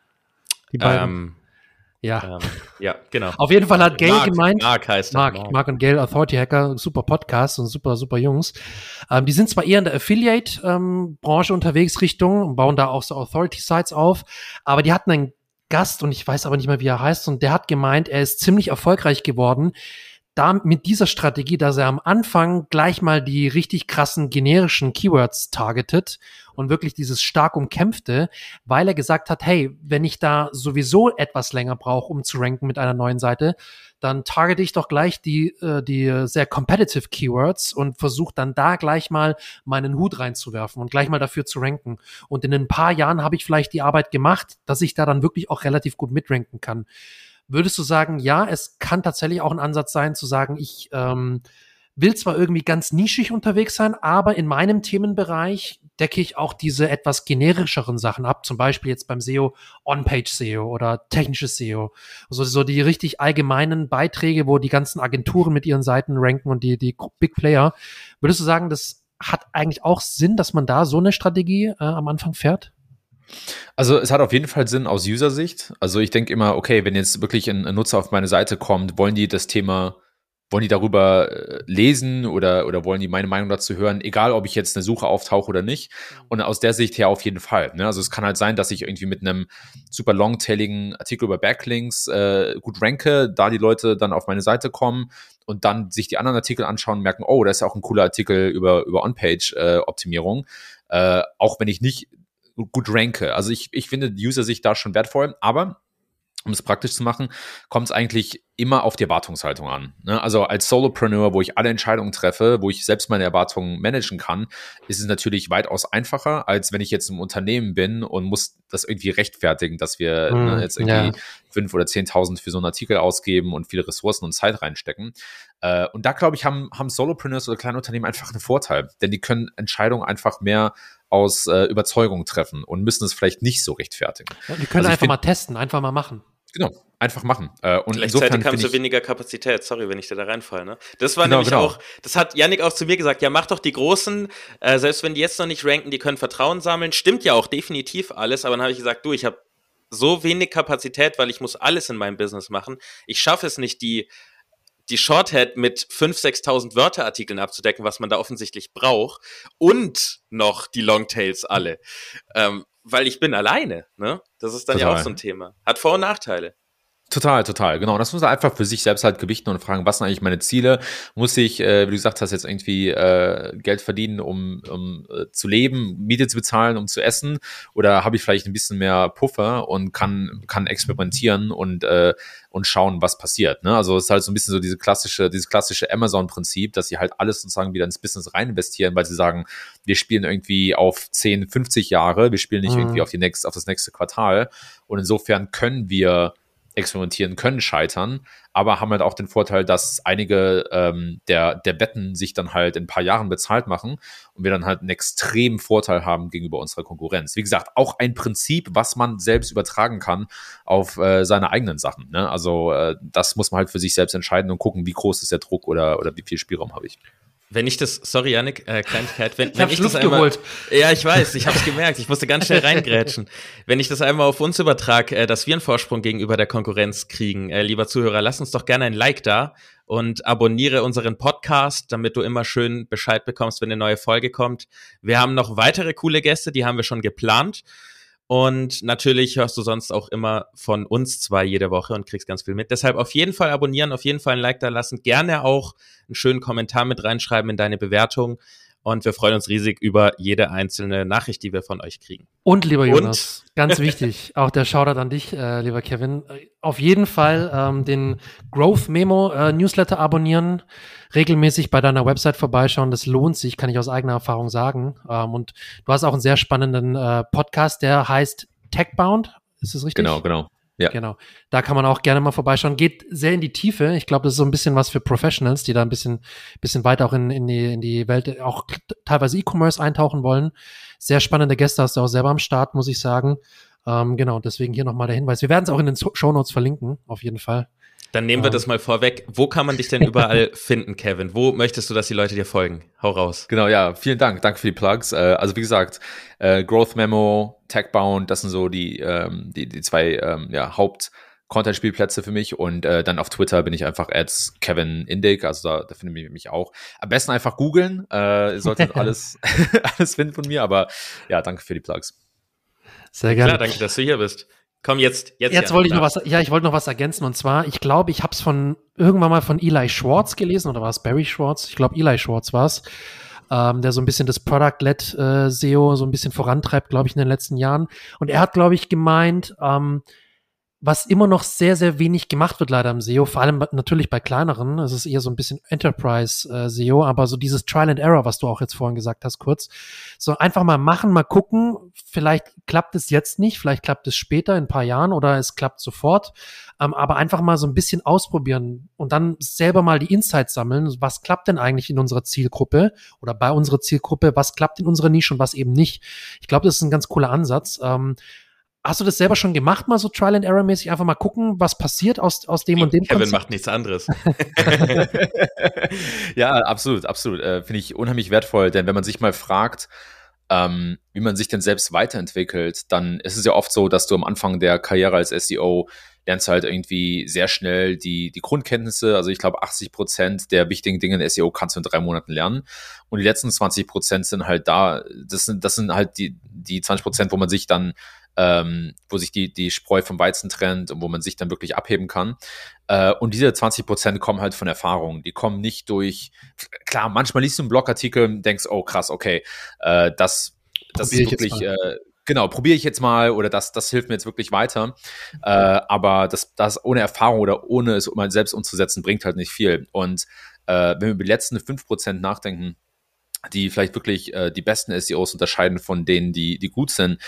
Die beiden. Ähm, ja. Ähm, ja, genau. Auf jeden Fall hat Gail Mark, gemeint. Mark heißt Mark, Mark. Mark und Gail, Authority Hacker, super Podcast und super, super Jungs. Ähm, die sind zwar eher in der Affiliate-Branche ähm, unterwegs Richtung, bauen da auch so Authority-Sites auf, aber die hatten einen Gast und ich weiß aber nicht mehr, wie er heißt. Und der hat gemeint, er ist ziemlich erfolgreich geworden, da mit dieser Strategie, dass er am Anfang gleich mal die richtig krassen generischen Keywords targetet und wirklich dieses stark umkämpfte, weil er gesagt hat, hey, wenn ich da sowieso etwas länger brauche, um zu ranken mit einer neuen Seite, dann targete ich doch gleich die, äh, die sehr competitive Keywords und versuche dann da gleich mal meinen Hut reinzuwerfen und gleich mal dafür zu ranken. Und in ein paar Jahren habe ich vielleicht die Arbeit gemacht, dass ich da dann wirklich auch relativ gut mitranken kann. Würdest du sagen, ja, es kann tatsächlich auch ein Ansatz sein, zu sagen, ich ähm, will zwar irgendwie ganz nischig unterwegs sein, aber in meinem Themenbereich decke ich auch diese etwas generischeren Sachen ab, zum Beispiel jetzt beim SEO On-Page-SEO oder technisches SEO. Also so die richtig allgemeinen Beiträge, wo die ganzen Agenturen mit ihren Seiten ranken und die, die Big Player. Würdest du sagen, das hat eigentlich auch Sinn, dass man da so eine Strategie äh, am Anfang fährt? Also es hat auf jeden Fall Sinn aus User-Sicht. Also ich denke immer, okay, wenn jetzt wirklich ein, ein, Nutzer auf meine Seite kommt, wollen die das Thema, wollen die darüber äh, lesen oder, oder wollen die meine Meinung dazu hören, egal ob ich jetzt eine Suche auftauche oder nicht. Und aus der Sicht her auf jeden Fall. Ne? Also es kann halt sein, dass ich irgendwie mit einem super longtailigen Artikel über Backlinks äh, gut ranke, da die Leute dann auf meine Seite kommen und dann sich die anderen Artikel anschauen und merken, oh, da ist ja auch ein cooler Artikel über, über On-Page-Optimierung. Äh, äh, auch wenn ich nicht gut ranke. Also ich, ich finde die User sich da schon wertvoll, aber um es praktisch zu machen, kommt es eigentlich immer auf die Erwartungshaltung an. Ne? Also als Solopreneur, wo ich alle Entscheidungen treffe, wo ich selbst meine Erwartungen managen kann, ist es natürlich weitaus einfacher, als wenn ich jetzt im Unternehmen bin und muss das irgendwie rechtfertigen, dass wir mm, ne, jetzt irgendwie fünf ja. oder zehntausend für so einen Artikel ausgeben und viele Ressourcen und Zeit reinstecken. Äh, und da glaube ich, haben, haben Solopreneurs oder kleine Unternehmen einfach einen Vorteil, denn die können Entscheidungen einfach mehr aus äh, Überzeugung treffen und müssen es vielleicht nicht so rechtfertigen. Ja, die können also einfach find, mal testen, einfach mal machen. Genau, einfach machen. Äh, und Gleichzeitig haben sie weniger Kapazität. Sorry, wenn ich da reinfalle. Ne? Das war genau, nämlich genau. auch, das hat Yannick auch zu mir gesagt. Ja, mach doch die Großen, äh, selbst wenn die jetzt noch nicht ranken, die können Vertrauen sammeln. Stimmt ja auch definitiv alles. Aber dann habe ich gesagt, du, ich habe so wenig Kapazität, weil ich muss alles in meinem Business machen. Ich schaffe es nicht, die die Shorthead mit 5.000, 6.000 Wörterartikeln abzudecken, was man da offensichtlich braucht, und noch die Longtails alle. Ähm, weil ich bin alleine, ne? Das ist dann Total. ja auch so ein Thema. Hat Vor- und Nachteile. Total, total, genau. Das muss man einfach für sich selbst halt gewichten und fragen, was sind eigentlich meine Ziele? Muss ich, äh, wie du gesagt hast, jetzt irgendwie äh, Geld verdienen, um, um äh, zu leben, Miete zu bezahlen, um zu essen? Oder habe ich vielleicht ein bisschen mehr Puffer und kann, kann experimentieren und, äh, und schauen, was passiert? Ne? Also es ist halt so ein bisschen so diese klassische, dieses klassische Amazon-Prinzip, dass sie halt alles sozusagen wieder ins Business rein investieren, weil sie sagen, wir spielen irgendwie auf 10, 50 Jahre, wir spielen nicht mhm. irgendwie auf die nächste, auf das nächste Quartal. Und insofern können wir experimentieren können, scheitern, aber haben halt auch den Vorteil, dass einige ähm, der, der Wetten sich dann halt in ein paar Jahren bezahlt machen und wir dann halt einen extremen Vorteil haben gegenüber unserer Konkurrenz. Wie gesagt, auch ein Prinzip, was man selbst übertragen kann auf äh, seine eigenen Sachen. Ne? Also äh, das muss man halt für sich selbst entscheiden und gucken, wie groß ist der Druck oder, oder wie viel Spielraum habe ich. Wenn ich das, sorry Janik, äh, Kleinigkeit, wenn ich, wenn ich das einmal, geholt. ja, ich weiß, ich habe es gemerkt, ich musste ganz schnell reingrätschen. wenn ich das einmal auf uns übertrage, äh, dass wir einen Vorsprung gegenüber der Konkurrenz kriegen, äh, lieber Zuhörer, lass uns doch gerne ein Like da und abonniere unseren Podcast, damit du immer schön Bescheid bekommst, wenn eine neue Folge kommt. Wir haben noch weitere coole Gäste, die haben wir schon geplant. Und natürlich hörst du sonst auch immer von uns zwei jede Woche und kriegst ganz viel mit. Deshalb auf jeden Fall abonnieren, auf jeden Fall ein Like da lassen. Gerne auch einen schönen Kommentar mit reinschreiben in deine Bewertung. Und wir freuen uns riesig über jede einzelne Nachricht, die wir von euch kriegen. Und lieber Jonas, und, ganz wichtig, auch der Shoutout an dich, äh, lieber Kevin. Auf jeden Fall ähm, den Growth Memo äh, Newsletter abonnieren, regelmäßig bei deiner Website vorbeischauen. Das lohnt sich, kann ich aus eigener Erfahrung sagen. Ähm, und du hast auch einen sehr spannenden äh, Podcast, der heißt Techbound. Ist das richtig? Genau, genau. Ja. Genau. Da kann man auch gerne mal vorbeischauen. Geht sehr in die Tiefe. Ich glaube, das ist so ein bisschen was für Professionals, die da ein bisschen, bisschen weiter auch in, in, die, in die Welt, auch teilweise E-Commerce eintauchen wollen. Sehr spannende Gäste hast du auch selber am Start, muss ich sagen. Ähm, genau, deswegen hier nochmal der Hinweis. Wir werden es auch in den Show Notes verlinken, auf jeden Fall. Dann nehmen wir ähm. das mal vorweg. Wo kann man dich denn überall finden, Kevin? Wo möchtest du, dass die Leute dir folgen? Hau raus. Genau, ja, vielen Dank. Danke für die Plugs. Äh, also wie gesagt, äh, Growth Memo, Techbound, das sind so die, ähm, die, die zwei ähm, ja, Haupt- Content-Spielplätze für mich und äh, dann auf Twitter bin ich einfach als Kevin Indig, also da, da findet ihr mich auch. Am besten einfach googeln, äh, ihr solltet alles, alles finden von mir, aber ja, danke für die Plugs. Sehr gerne. Klar, danke, dass du hier bist. Komm jetzt, jetzt. Jetzt ja, wollte ich noch was, ja, ich wollte noch was ergänzen und zwar, ich glaube, ich habe es von irgendwann mal von Eli Schwartz gelesen oder war es Barry Schwartz? Ich glaube, Eli Schwartz war es, ähm, der so ein bisschen das Product-led äh, SEO so ein bisschen vorantreibt, glaube ich, in den letzten Jahren. Und er hat, glaube ich, gemeint, ähm, was immer noch sehr, sehr wenig gemacht wird leider im SEO, vor allem natürlich bei kleineren, es ist eher so ein bisschen Enterprise-SEO, äh, aber so dieses Trial and Error, was du auch jetzt vorhin gesagt hast, kurz, so einfach mal machen, mal gucken, vielleicht klappt es jetzt nicht, vielleicht klappt es später in ein paar Jahren oder es klappt sofort, ähm, aber einfach mal so ein bisschen ausprobieren und dann selber mal die Insights sammeln, was klappt denn eigentlich in unserer Zielgruppe oder bei unserer Zielgruppe, was klappt in unserer Nische und was eben nicht. Ich glaube, das ist ein ganz cooler Ansatz. Ähm, Hast du das selber schon gemacht, mal so Trial and Error mäßig einfach mal gucken, was passiert aus, aus dem und dem? Kevin Konzept? macht nichts anderes. ja, absolut, absolut. Äh, Finde ich unheimlich wertvoll, denn wenn man sich mal fragt, ähm, wie man sich denn selbst weiterentwickelt, dann ist es ja oft so, dass du am Anfang der Karriere als SEO lernst halt irgendwie sehr schnell die, die Grundkenntnisse. Also ich glaube, 80 Prozent der wichtigen Dinge in SEO kannst du in drei Monaten lernen. Und die letzten 20 Prozent sind halt da, das sind, das sind halt die, die 20 Prozent, wo man sich dann ähm, wo sich die, die Spreu vom Weizen trennt und wo man sich dann wirklich abheben kann. Äh, und diese 20 Prozent kommen halt von Erfahrung. Die kommen nicht durch, klar, manchmal liest du einen Blogartikel und denkst, oh krass, okay, äh, das, das Probier ist wirklich, äh, genau, probiere ich jetzt mal oder das, das hilft mir jetzt wirklich weiter. Äh, aber das, das ohne Erfahrung oder ohne es mal selbst umzusetzen, bringt halt nicht viel. Und äh, wenn wir über die letzten 5% nachdenken, die vielleicht wirklich äh, die besten SEOs unterscheiden von denen, die, die gut sind,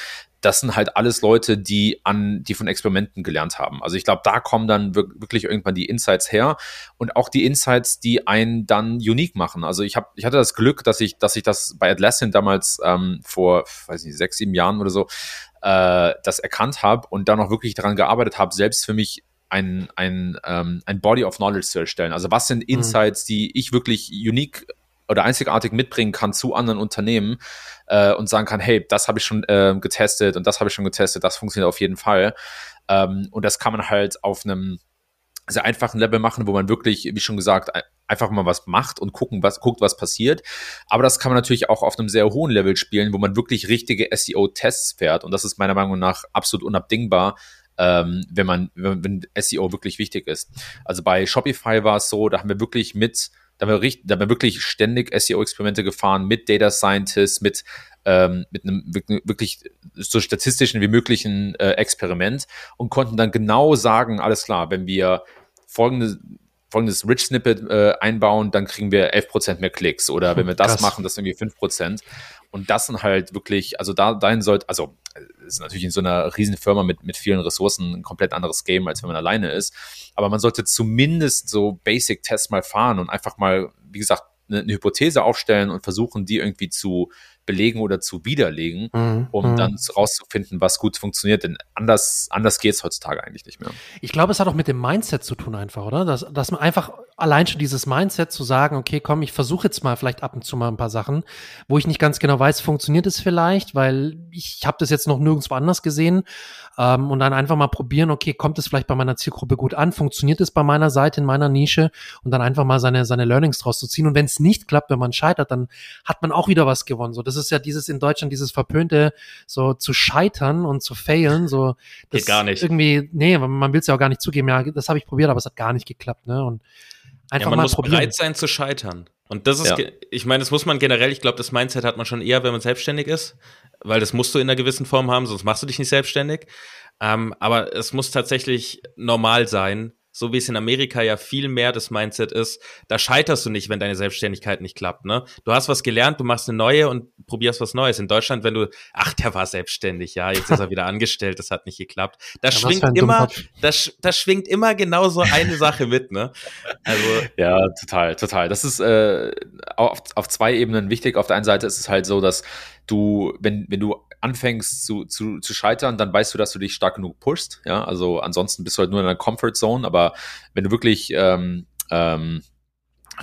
das sind halt alles Leute, die an, die von Experimenten gelernt haben. Also ich glaube, da kommen dann wirklich irgendwann die Insights her und auch die Insights, die einen dann unique machen. Also ich habe, ich hatte das Glück, dass ich, dass ich das bei Atlassian damals ähm, vor, weiß nicht, sechs, sieben Jahren oder so, äh, das erkannt habe und dann auch wirklich daran gearbeitet habe, selbst für mich ein, ein, ähm, ein Body of Knowledge zu erstellen. Also was sind mhm. Insights, mhm. die ich wirklich unique oder einzigartig mitbringen kann zu anderen Unternehmen äh, und sagen kann, hey, das habe ich schon äh, getestet und das habe ich schon getestet, das funktioniert auf jeden Fall. Ähm, und das kann man halt auf einem sehr einfachen Level machen, wo man wirklich, wie schon gesagt, einfach mal was macht und gucken, was, guckt, was passiert. Aber das kann man natürlich auch auf einem sehr hohen Level spielen, wo man wirklich richtige SEO-Tests fährt. Und das ist meiner Meinung nach absolut unabdingbar, ähm, wenn man, wenn, wenn SEO wirklich wichtig ist. Also bei Shopify war es so, da haben wir wirklich mit da haben wir, richtig, da haben wir wirklich ständig SEO-Experimente gefahren mit Data Scientists, mit, ähm, mit einem wirklich so statistischen wie möglichen äh, Experiment und konnten dann genau sagen, alles klar, wenn wir folgende, folgendes Rich Snippet äh, einbauen, dann kriegen wir 11% mehr Klicks. Oder wenn wir das Krass. machen, das irgendwie 5%. Und das sind halt wirklich, also da, dahin sollte, also ist natürlich in so einer riesen Firma mit, mit vielen Ressourcen ein komplett anderes Game, als wenn man alleine ist. Aber man sollte zumindest so Basic-Tests mal fahren und einfach mal, wie gesagt, eine, eine Hypothese aufstellen und versuchen, die irgendwie zu belegen oder zu widerlegen, mhm. um mhm. dann rauszufinden, was gut funktioniert. Denn anders, anders geht es heutzutage eigentlich nicht mehr. Ich glaube, es hat auch mit dem Mindset zu tun einfach, oder? Dass, dass man einfach allein schon dieses Mindset zu sagen, okay, komm, ich versuche jetzt mal vielleicht ab und zu mal ein paar Sachen, wo ich nicht ganz genau weiß, funktioniert es vielleicht, weil ich habe das jetzt noch nirgendwo anders gesehen ähm, und dann einfach mal probieren, okay, kommt es vielleicht bei meiner Zielgruppe gut an, funktioniert es bei meiner Seite, in meiner Nische und dann einfach mal seine, seine Learnings draus zu ziehen und wenn es nicht klappt, wenn man scheitert, dann hat man auch wieder was gewonnen. So, das ist ja dieses in Deutschland, dieses verpönte, so zu scheitern und zu failen, so das Geht gar nicht. irgendwie, nee, man will es ja auch gar nicht zugeben, ja, das habe ich probiert, aber es hat gar nicht geklappt, ne? Und Einfach ja, man muss probieren. bereit sein zu scheitern. Und das ist, ja. ich meine, das muss man generell, ich glaube, das Mindset hat man schon eher, wenn man selbstständig ist, weil das musst du in einer gewissen Form haben, sonst machst du dich nicht selbstständig. Ähm, aber es muss tatsächlich normal sein, so wie es in Amerika ja viel mehr das Mindset ist, da scheiterst du nicht, wenn deine Selbstständigkeit nicht klappt. Ne? Du hast was gelernt, du machst eine neue und probierst was Neues. In Deutschland, wenn du, ach, der war selbstständig, ja, jetzt ist er wieder angestellt, das hat nicht geklappt. Da ja, schwingt immer, das, das schwingt immer genau so eine Sache mit, ne? Also ja, total, total. Das ist äh, auf, auf zwei Ebenen wichtig. Auf der einen Seite ist es halt so, dass du, wenn, wenn du anfängst zu, zu, zu scheitern, dann weißt du, dass du dich stark genug pushst. Ja, also ansonsten bist du halt nur in einer Comfort Zone. Aber wenn du wirklich ähm, ähm,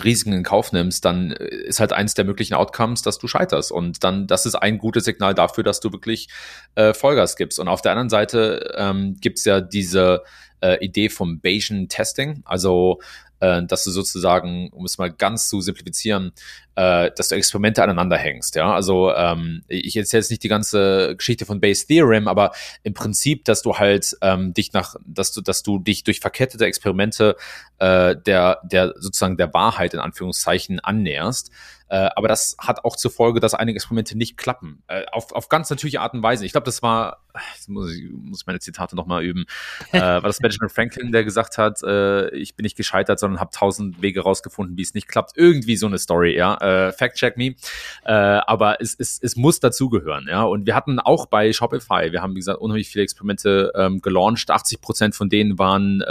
Risiken in Kauf nimmst, dann ist halt eins der möglichen Outcomes, dass du scheiterst. Und dann, das ist ein gutes Signal dafür, dass du wirklich äh, Vollgas gibst. Und auf der anderen Seite ähm, gibt ja diese äh, Idee vom Bayesian Testing. Also äh, dass du sozusagen, um es mal ganz zu simplifizieren, äh, dass du Experimente aneinander hängst. Ja, also ähm, ich erzähle jetzt nicht die ganze Geschichte von Bayes Theorem, aber im Prinzip, dass du halt ähm, dich nach, dass du, dass du dich durch verkettete Experimente äh, der, der sozusagen der Wahrheit in Anführungszeichen annäherst. Äh, aber das hat auch zur Folge, dass einige Experimente nicht klappen. Äh, auf, auf ganz natürliche Art und Weise. Ich glaube, das war, jetzt muss ich muss meine Zitate nochmal üben, äh, war das Benjamin Franklin, der gesagt hat, äh, ich bin nicht gescheitert, sondern habe tausend Wege rausgefunden, wie es nicht klappt. Irgendwie so eine Story, ja. Äh, fact check me. Aber es, es, es muss dazugehören, ja. Und wir hatten auch bei Shopify, wir haben, wie gesagt, unheimlich viele Experimente ähm, gelauncht. 80 Prozent von denen waren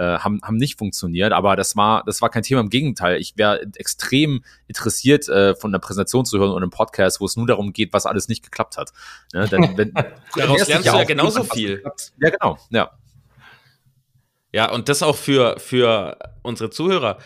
äh, haben, haben nicht funktioniert. Aber das war, das war kein Thema. Im Gegenteil, ich wäre extrem interessiert, äh, von der Präsentation zu hören und einem Podcast, wo es nur darum geht, was alles nicht geklappt hat. Ne? Denn, wenn, Daraus lernst du ja genauso viel. Ja, genau. Ja. Ja, und das auch für, für unsere Zuhörer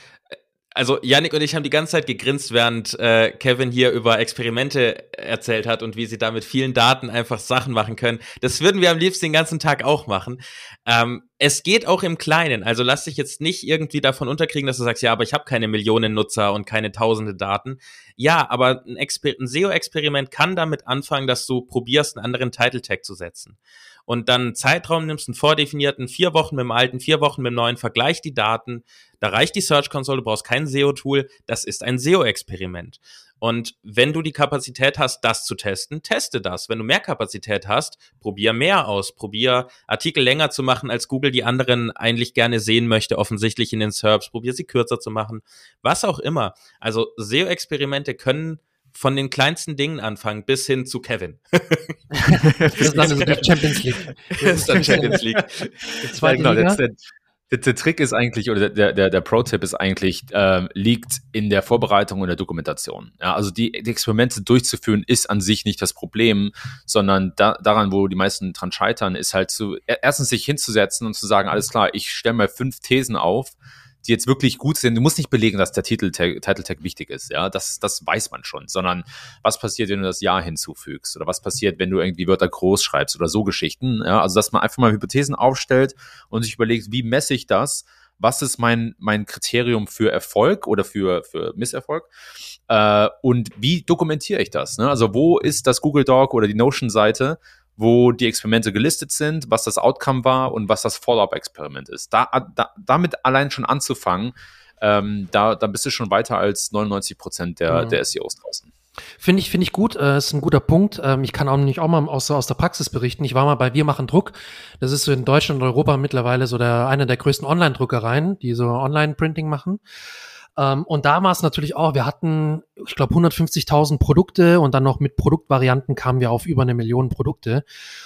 also Yannick und ich haben die ganze Zeit gegrinst, während äh, Kevin hier über Experimente erzählt hat und wie sie da mit vielen Daten einfach Sachen machen können. Das würden wir am liebsten den ganzen Tag auch machen. Ähm, es geht auch im Kleinen. Also lass dich jetzt nicht irgendwie davon unterkriegen, dass du sagst, ja, aber ich habe keine Millionen Nutzer und keine tausende Daten. Ja, aber ein, ein SEO-Experiment kann damit anfangen, dass du probierst, einen anderen Title Tag zu setzen und dann einen Zeitraum nimmst, einen vordefinierten, vier Wochen mit dem alten, vier Wochen mit dem neuen, vergleich die Daten, da reicht die Search Console, du brauchst kein SEO-Tool, das ist ein SEO-Experiment. Und wenn du die Kapazität hast, das zu testen, teste das. Wenn du mehr Kapazität hast, probier mehr aus. Probier Artikel länger zu machen, als Google die anderen eigentlich gerne sehen möchte, offensichtlich in den SERPs. Probier sie kürzer zu machen. Was auch immer. Also SEO-Experimente können von den kleinsten Dingen anfangen bis hin zu Kevin. das ist dann die Champions League. Das ist dann Champions League. Zweite ja, genau, Liga. Der, der, Trick ist eigentlich, oder der, der, der Pro-Tipp ist eigentlich, äh, liegt in der Vorbereitung und der Dokumentation. Ja, also die, die Experimente durchzuführen ist an sich nicht das Problem, sondern da, daran, wo die meisten dran scheitern, ist halt zu, erstens sich hinzusetzen und zu sagen, alles klar, ich stelle mal fünf Thesen auf, die jetzt wirklich gut sind. Du musst nicht belegen, dass der Titel Title Tag wichtig ist, ja, das, das weiß man schon, sondern was passiert, wenn du das Ja hinzufügst oder was passiert, wenn du irgendwie Wörter groß schreibst oder so Geschichten, ja, also dass man einfach mal Hypothesen aufstellt und sich überlegt, wie messe ich das? Was ist mein, mein Kriterium für Erfolg oder für, für Misserfolg? Äh, und wie dokumentiere ich das? Ne? Also wo ist das Google Doc oder die Notion-Seite, wo die Experimente gelistet sind, was das Outcome war und was das Follow-up-Experiment ist. Da, da, damit allein schon anzufangen, ähm, da, da bist du schon weiter als 99 Prozent der, mhm. der SEOs draußen. Finde ich, finde ich gut, äh, ist ein guter Punkt. Ähm, ich kann auch nicht auch mal aus, aus der Praxis berichten. Ich war mal bei Wir machen Druck. Das ist so in Deutschland und Europa mittlerweile so der, eine der größten Online-Druckereien, die so Online-Printing machen. Ähm, und da war es natürlich auch, wir hatten, ich glaube, 150.000 Produkte und dann noch mit Produktvarianten kamen wir auf über eine Million Produkte.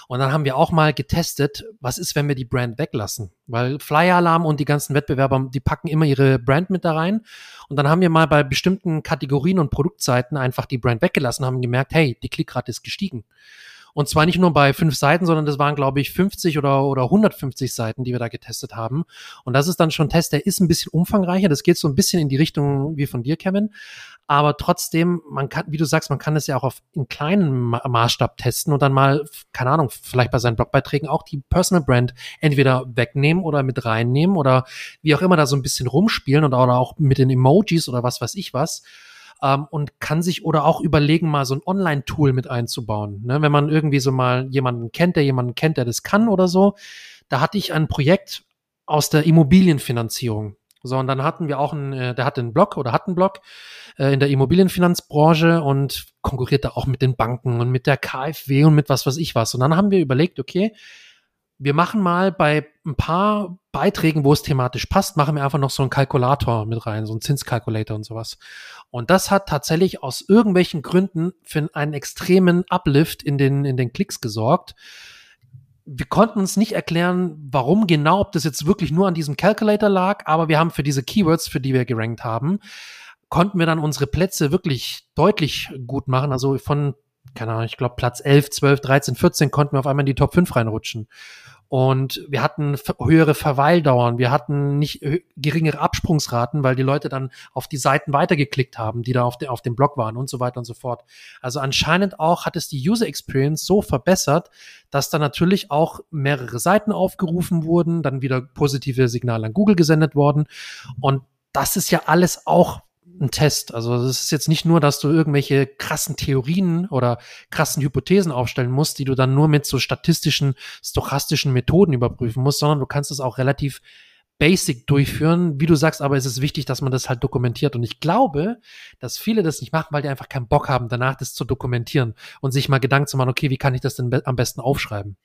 Und dann haben wir auch mal getestet, was ist, wenn wir die Brand weglassen? Weil Flyer Alarm und die ganzen Wettbewerber, die packen immer ihre Brand mit da rein. Und dann haben wir mal bei bestimmten Kategorien und Produktseiten einfach die Brand weggelassen, haben gemerkt, hey, die Klickrate ist gestiegen. Und zwar nicht nur bei fünf Seiten, sondern das waren, glaube ich, 50 oder, oder 150 Seiten, die wir da getestet haben. Und das ist dann schon ein Test, der ist ein bisschen umfangreicher. Das geht so ein bisschen in die Richtung wie von dir, Kevin. Aber trotzdem, man kann, wie du sagst, man kann es ja auch auf in kleinen Maßstab testen und dann mal, keine Ahnung, vielleicht bei seinen Blogbeiträgen auch die Personal Brand entweder wegnehmen oder mit reinnehmen oder wie auch immer da so ein bisschen rumspielen und oder auch mit den Emojis oder was weiß ich was ähm, und kann sich oder auch überlegen, mal so ein Online-Tool mit einzubauen. Ne? Wenn man irgendwie so mal jemanden kennt, der jemanden kennt, der das kann oder so. Da hatte ich ein Projekt aus der Immobilienfinanzierung. So, und dann hatten wir auch einen, äh, der hatte einen Blog oder hat einen Blog äh, in der Immobilienfinanzbranche und konkurrierte auch mit den Banken und mit der KfW und mit was weiß ich was. Und dann haben wir überlegt, okay, wir machen mal bei ein paar Beiträgen, wo es thematisch passt, machen wir einfach noch so einen Kalkulator mit rein, so einen Zinskalkulator und sowas. Und das hat tatsächlich aus irgendwelchen Gründen für einen extremen Uplift in den, in den Klicks gesorgt. Wir konnten uns nicht erklären, warum genau, ob das jetzt wirklich nur an diesem Calculator lag, aber wir haben für diese Keywords, für die wir gerankt haben, konnten wir dann unsere Plätze wirklich deutlich gut machen. Also von, keine Ahnung, ich glaube Platz 11, 12, 13, 14 konnten wir auf einmal in die Top 5 reinrutschen. Und wir hatten höhere Verweildauern, wir hatten nicht geringere Absprungsraten, weil die Leute dann auf die Seiten weitergeklickt haben, die da auf, de, auf dem Blog waren und so weiter und so fort. Also anscheinend auch hat es die User Experience so verbessert, dass da natürlich auch mehrere Seiten aufgerufen wurden, dann wieder positive Signale an Google gesendet worden. Und das ist ja alles auch ein Test. Also es ist jetzt nicht nur, dass du irgendwelche krassen Theorien oder krassen Hypothesen aufstellen musst, die du dann nur mit so statistischen, stochastischen Methoden überprüfen musst, sondern du kannst es auch relativ basic durchführen. Wie du sagst, aber es ist wichtig, dass man das halt dokumentiert. Und ich glaube, dass viele das nicht machen, weil die einfach keinen Bock haben, danach das zu dokumentieren und sich mal Gedanken zu machen, okay, wie kann ich das denn be am besten aufschreiben?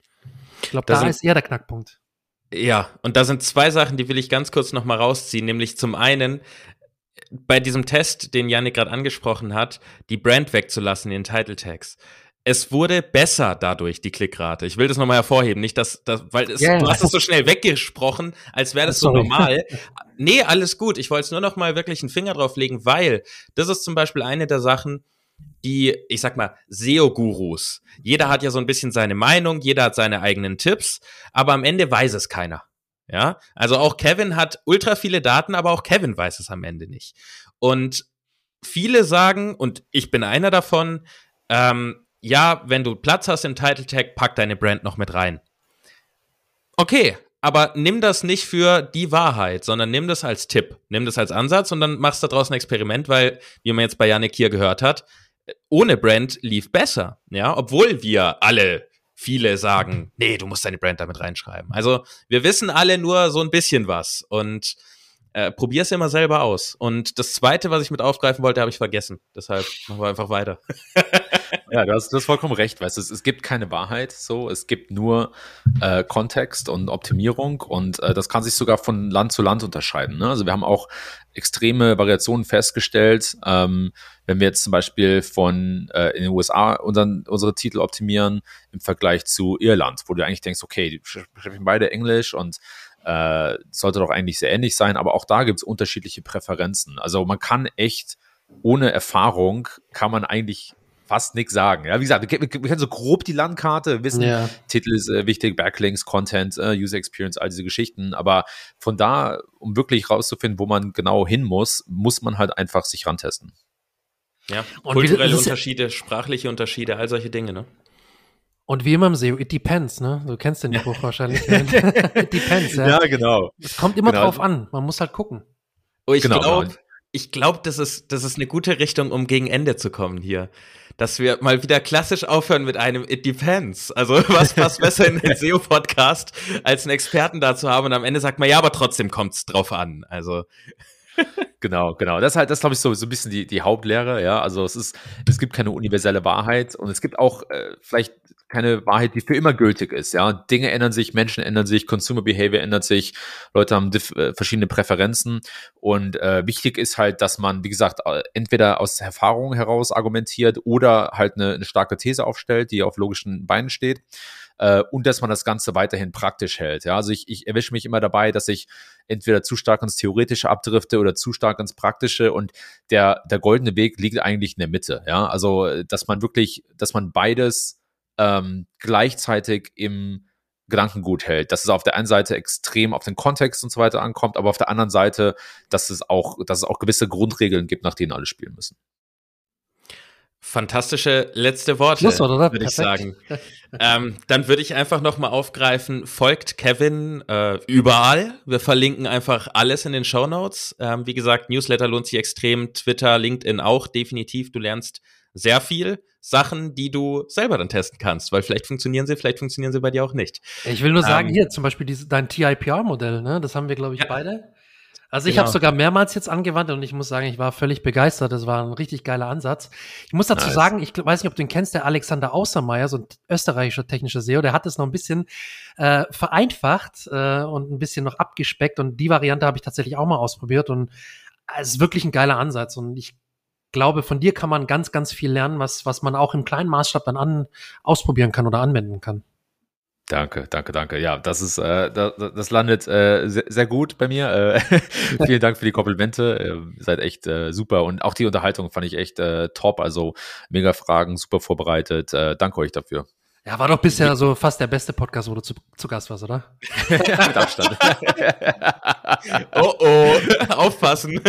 Ich glaube, da ist eher der Knackpunkt. Ja, und da sind zwei Sachen, die will ich ganz kurz noch mal rausziehen. Nämlich zum einen, bei diesem Test, den Yannick gerade angesprochen hat, die Brand wegzulassen, den Title Tags. Es wurde besser dadurch, die Klickrate. Ich will das nochmal hervorheben, nicht, dass, dass weil es, yeah. du hast es so schnell weggesprochen, als wäre das so normal. nee, alles gut. Ich wollte es nur noch mal wirklich einen Finger drauf legen, weil das ist zum Beispiel eine der Sachen, die, ich sag mal, SEO-Gurus. Jeder hat ja so ein bisschen seine Meinung, jeder hat seine eigenen Tipps, aber am Ende weiß es keiner. Ja, also auch Kevin hat ultra viele Daten, aber auch Kevin weiß es am Ende nicht. Und viele sagen, und ich bin einer davon, ähm, ja, wenn du Platz hast im Title Tag, pack deine Brand noch mit rein. Okay, aber nimm das nicht für die Wahrheit, sondern nimm das als Tipp, nimm das als Ansatz und dann machst du daraus ein Experiment, weil, wie man jetzt bei Yannick hier gehört hat, ohne Brand lief besser, ja, obwohl wir alle viele sagen, nee, du musst deine Brand damit reinschreiben. Also wir wissen alle nur so ein bisschen was und äh, probier's immer selber aus. Und das zweite, was ich mit aufgreifen wollte, habe ich vergessen. Deshalb machen wir einfach weiter. ja, du hast, du hast vollkommen recht. Weißt du, es, es gibt keine Wahrheit so. Es gibt nur äh, Kontext und Optimierung und äh, das kann sich sogar von Land zu Land unterscheiden. Ne? Also wir haben auch extreme Variationen festgestellt. Ähm, wenn wir jetzt zum Beispiel von äh, in den USA unseren, unsere Titel optimieren im Vergleich zu Irland, wo du eigentlich denkst, okay, die sprechen beide Englisch und äh, sollte doch eigentlich sehr ähnlich sein, aber auch da gibt es unterschiedliche Präferenzen. Also man kann echt ohne Erfahrung kann man eigentlich fast nichts sagen. Ja, wie gesagt, wir, wir, kennen so grob die Landkarte, wissen, ja. Titel ist äh, wichtig, Backlinks, Content, äh, User Experience, all diese Geschichten. Aber von da, um wirklich rauszufinden, wo man genau hin muss, muss man halt einfach sich rantesten. Ja, und kulturelle Unterschiede, sprachliche Unterschiede, all solche Dinge, ne? Und wie immer im SEO, it depends, ne? Du kennst den Spruch wahrscheinlich. it depends, ja. Ja, genau. Es kommt immer genau. drauf an. Man muss halt gucken. Oh, ich genau, glaube, ich glaube, das ist, das ist eine gute Richtung, um gegen Ende zu kommen hier. Dass wir mal wieder klassisch aufhören mit einem It depends. Also was passt besser in den SEO-Podcast, als einen Experten da zu haben und am Ende sagt man, ja, aber trotzdem kommt es drauf an. Also genau, genau. Das ist halt, das glaube ich, so, so ein bisschen die, die Hauptlehre, ja. Also es ist, es gibt keine universelle Wahrheit und es gibt auch, äh, vielleicht keine Wahrheit, die für immer gültig ist. Ja, Dinge ändern sich, Menschen ändern sich, Consumer Behavior ändert sich, Leute haben äh, verschiedene Präferenzen und äh, wichtig ist halt, dass man, wie gesagt, äh, entweder aus Erfahrung heraus argumentiert oder halt eine, eine starke These aufstellt, die auf logischen Beinen steht äh, und dass man das Ganze weiterhin praktisch hält. Ja, also ich, ich erwische mich immer dabei, dass ich entweder zu stark ins Theoretische abdrifte oder zu stark ins Praktische und der, der goldene Weg liegt eigentlich in der Mitte. Ja, also dass man wirklich, dass man beides ähm, gleichzeitig im Gedankengut hält, dass es auf der einen Seite extrem auf den Kontext und so weiter ankommt, aber auf der anderen Seite, dass es auch, dass es auch gewisse Grundregeln gibt, nach denen alle spielen müssen. Fantastische letzte Worte, oder? würde ich sagen. ähm, dann würde ich einfach noch mal aufgreifen, folgt Kevin äh, überall. Wir verlinken einfach alles in den Show Notes. Ähm, wie gesagt, Newsletter lohnt sich extrem, Twitter, LinkedIn auch definitiv. Du lernst sehr viel Sachen, die du selber dann testen kannst, weil vielleicht funktionieren sie, vielleicht funktionieren sie bei dir auch nicht. Ich will nur sagen, ähm, hier zum Beispiel diese, dein TIPR-Modell, ne? das haben wir, glaube ich, ja. beide. Also ich genau. habe sogar mehrmals jetzt angewandt und ich muss sagen, ich war völlig begeistert. Das war ein richtig geiler Ansatz. Ich muss dazu nice. sagen, ich weiß nicht, ob du ihn kennst, der Alexander Außermeier, so ein österreichischer technischer SEO, der hat es noch ein bisschen äh, vereinfacht äh, und ein bisschen noch abgespeckt und die Variante habe ich tatsächlich auch mal ausprobiert und es ist wirklich ein geiler Ansatz und ich glaube, von dir kann man ganz, ganz viel lernen, was, was man auch im kleinen Maßstab dann an, ausprobieren kann oder anwenden kann. Danke, danke, danke. Ja, das ist, äh, das, das landet äh, sehr, sehr gut bei mir. Äh, vielen Dank für die Komplimente. Äh, seid echt äh, super und auch die Unterhaltung fand ich echt äh, top. Also mega Fragen, super vorbereitet. Äh, danke euch dafür. Ja, war doch bisher so fast der beste Podcast, wo du zu, zu Gast warst, oder? Mit Abstand. oh oh, aufpassen.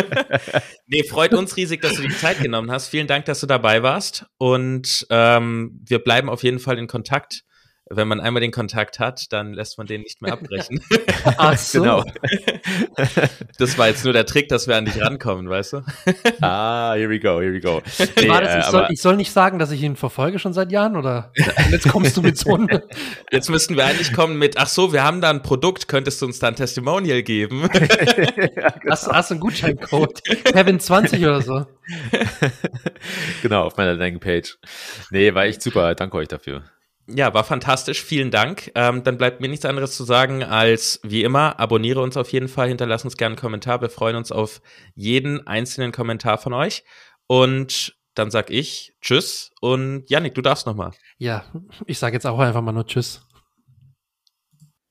nee, freut uns riesig, dass du die Zeit genommen hast. Vielen Dank, dass du dabei warst. Und ähm, wir bleiben auf jeden Fall in Kontakt wenn man einmal den Kontakt hat, dann lässt man den nicht mehr abbrechen. Ach so. genau. Das war jetzt nur der Trick, dass wir an dich rankommen, weißt du? ah, here we go, here we go. Nee, das, ich, äh, soll, ich, soll, nicht sagen, dass ich ihn verfolge schon seit Jahren oder jetzt kommst du mit so einem. Jetzt müssten wir eigentlich kommen mit, ach so, wir haben da ein Produkt, könntest du uns da ein Testimonial geben? ja, genau. hast, hast du einen Gutscheincode? Kevin 20 oder so. genau, auf meiner Landingpage. Nee, war echt super. Danke euch dafür. Ja, war fantastisch. Vielen Dank. Ähm, dann bleibt mir nichts anderes zu sagen als wie immer, abonniere uns auf jeden Fall, hinterlass uns gerne einen Kommentar. Wir freuen uns auf jeden einzelnen Kommentar von euch. Und dann sag ich Tschüss und Yannick, du darfst noch mal. Ja, ich sage jetzt auch einfach mal nur Tschüss.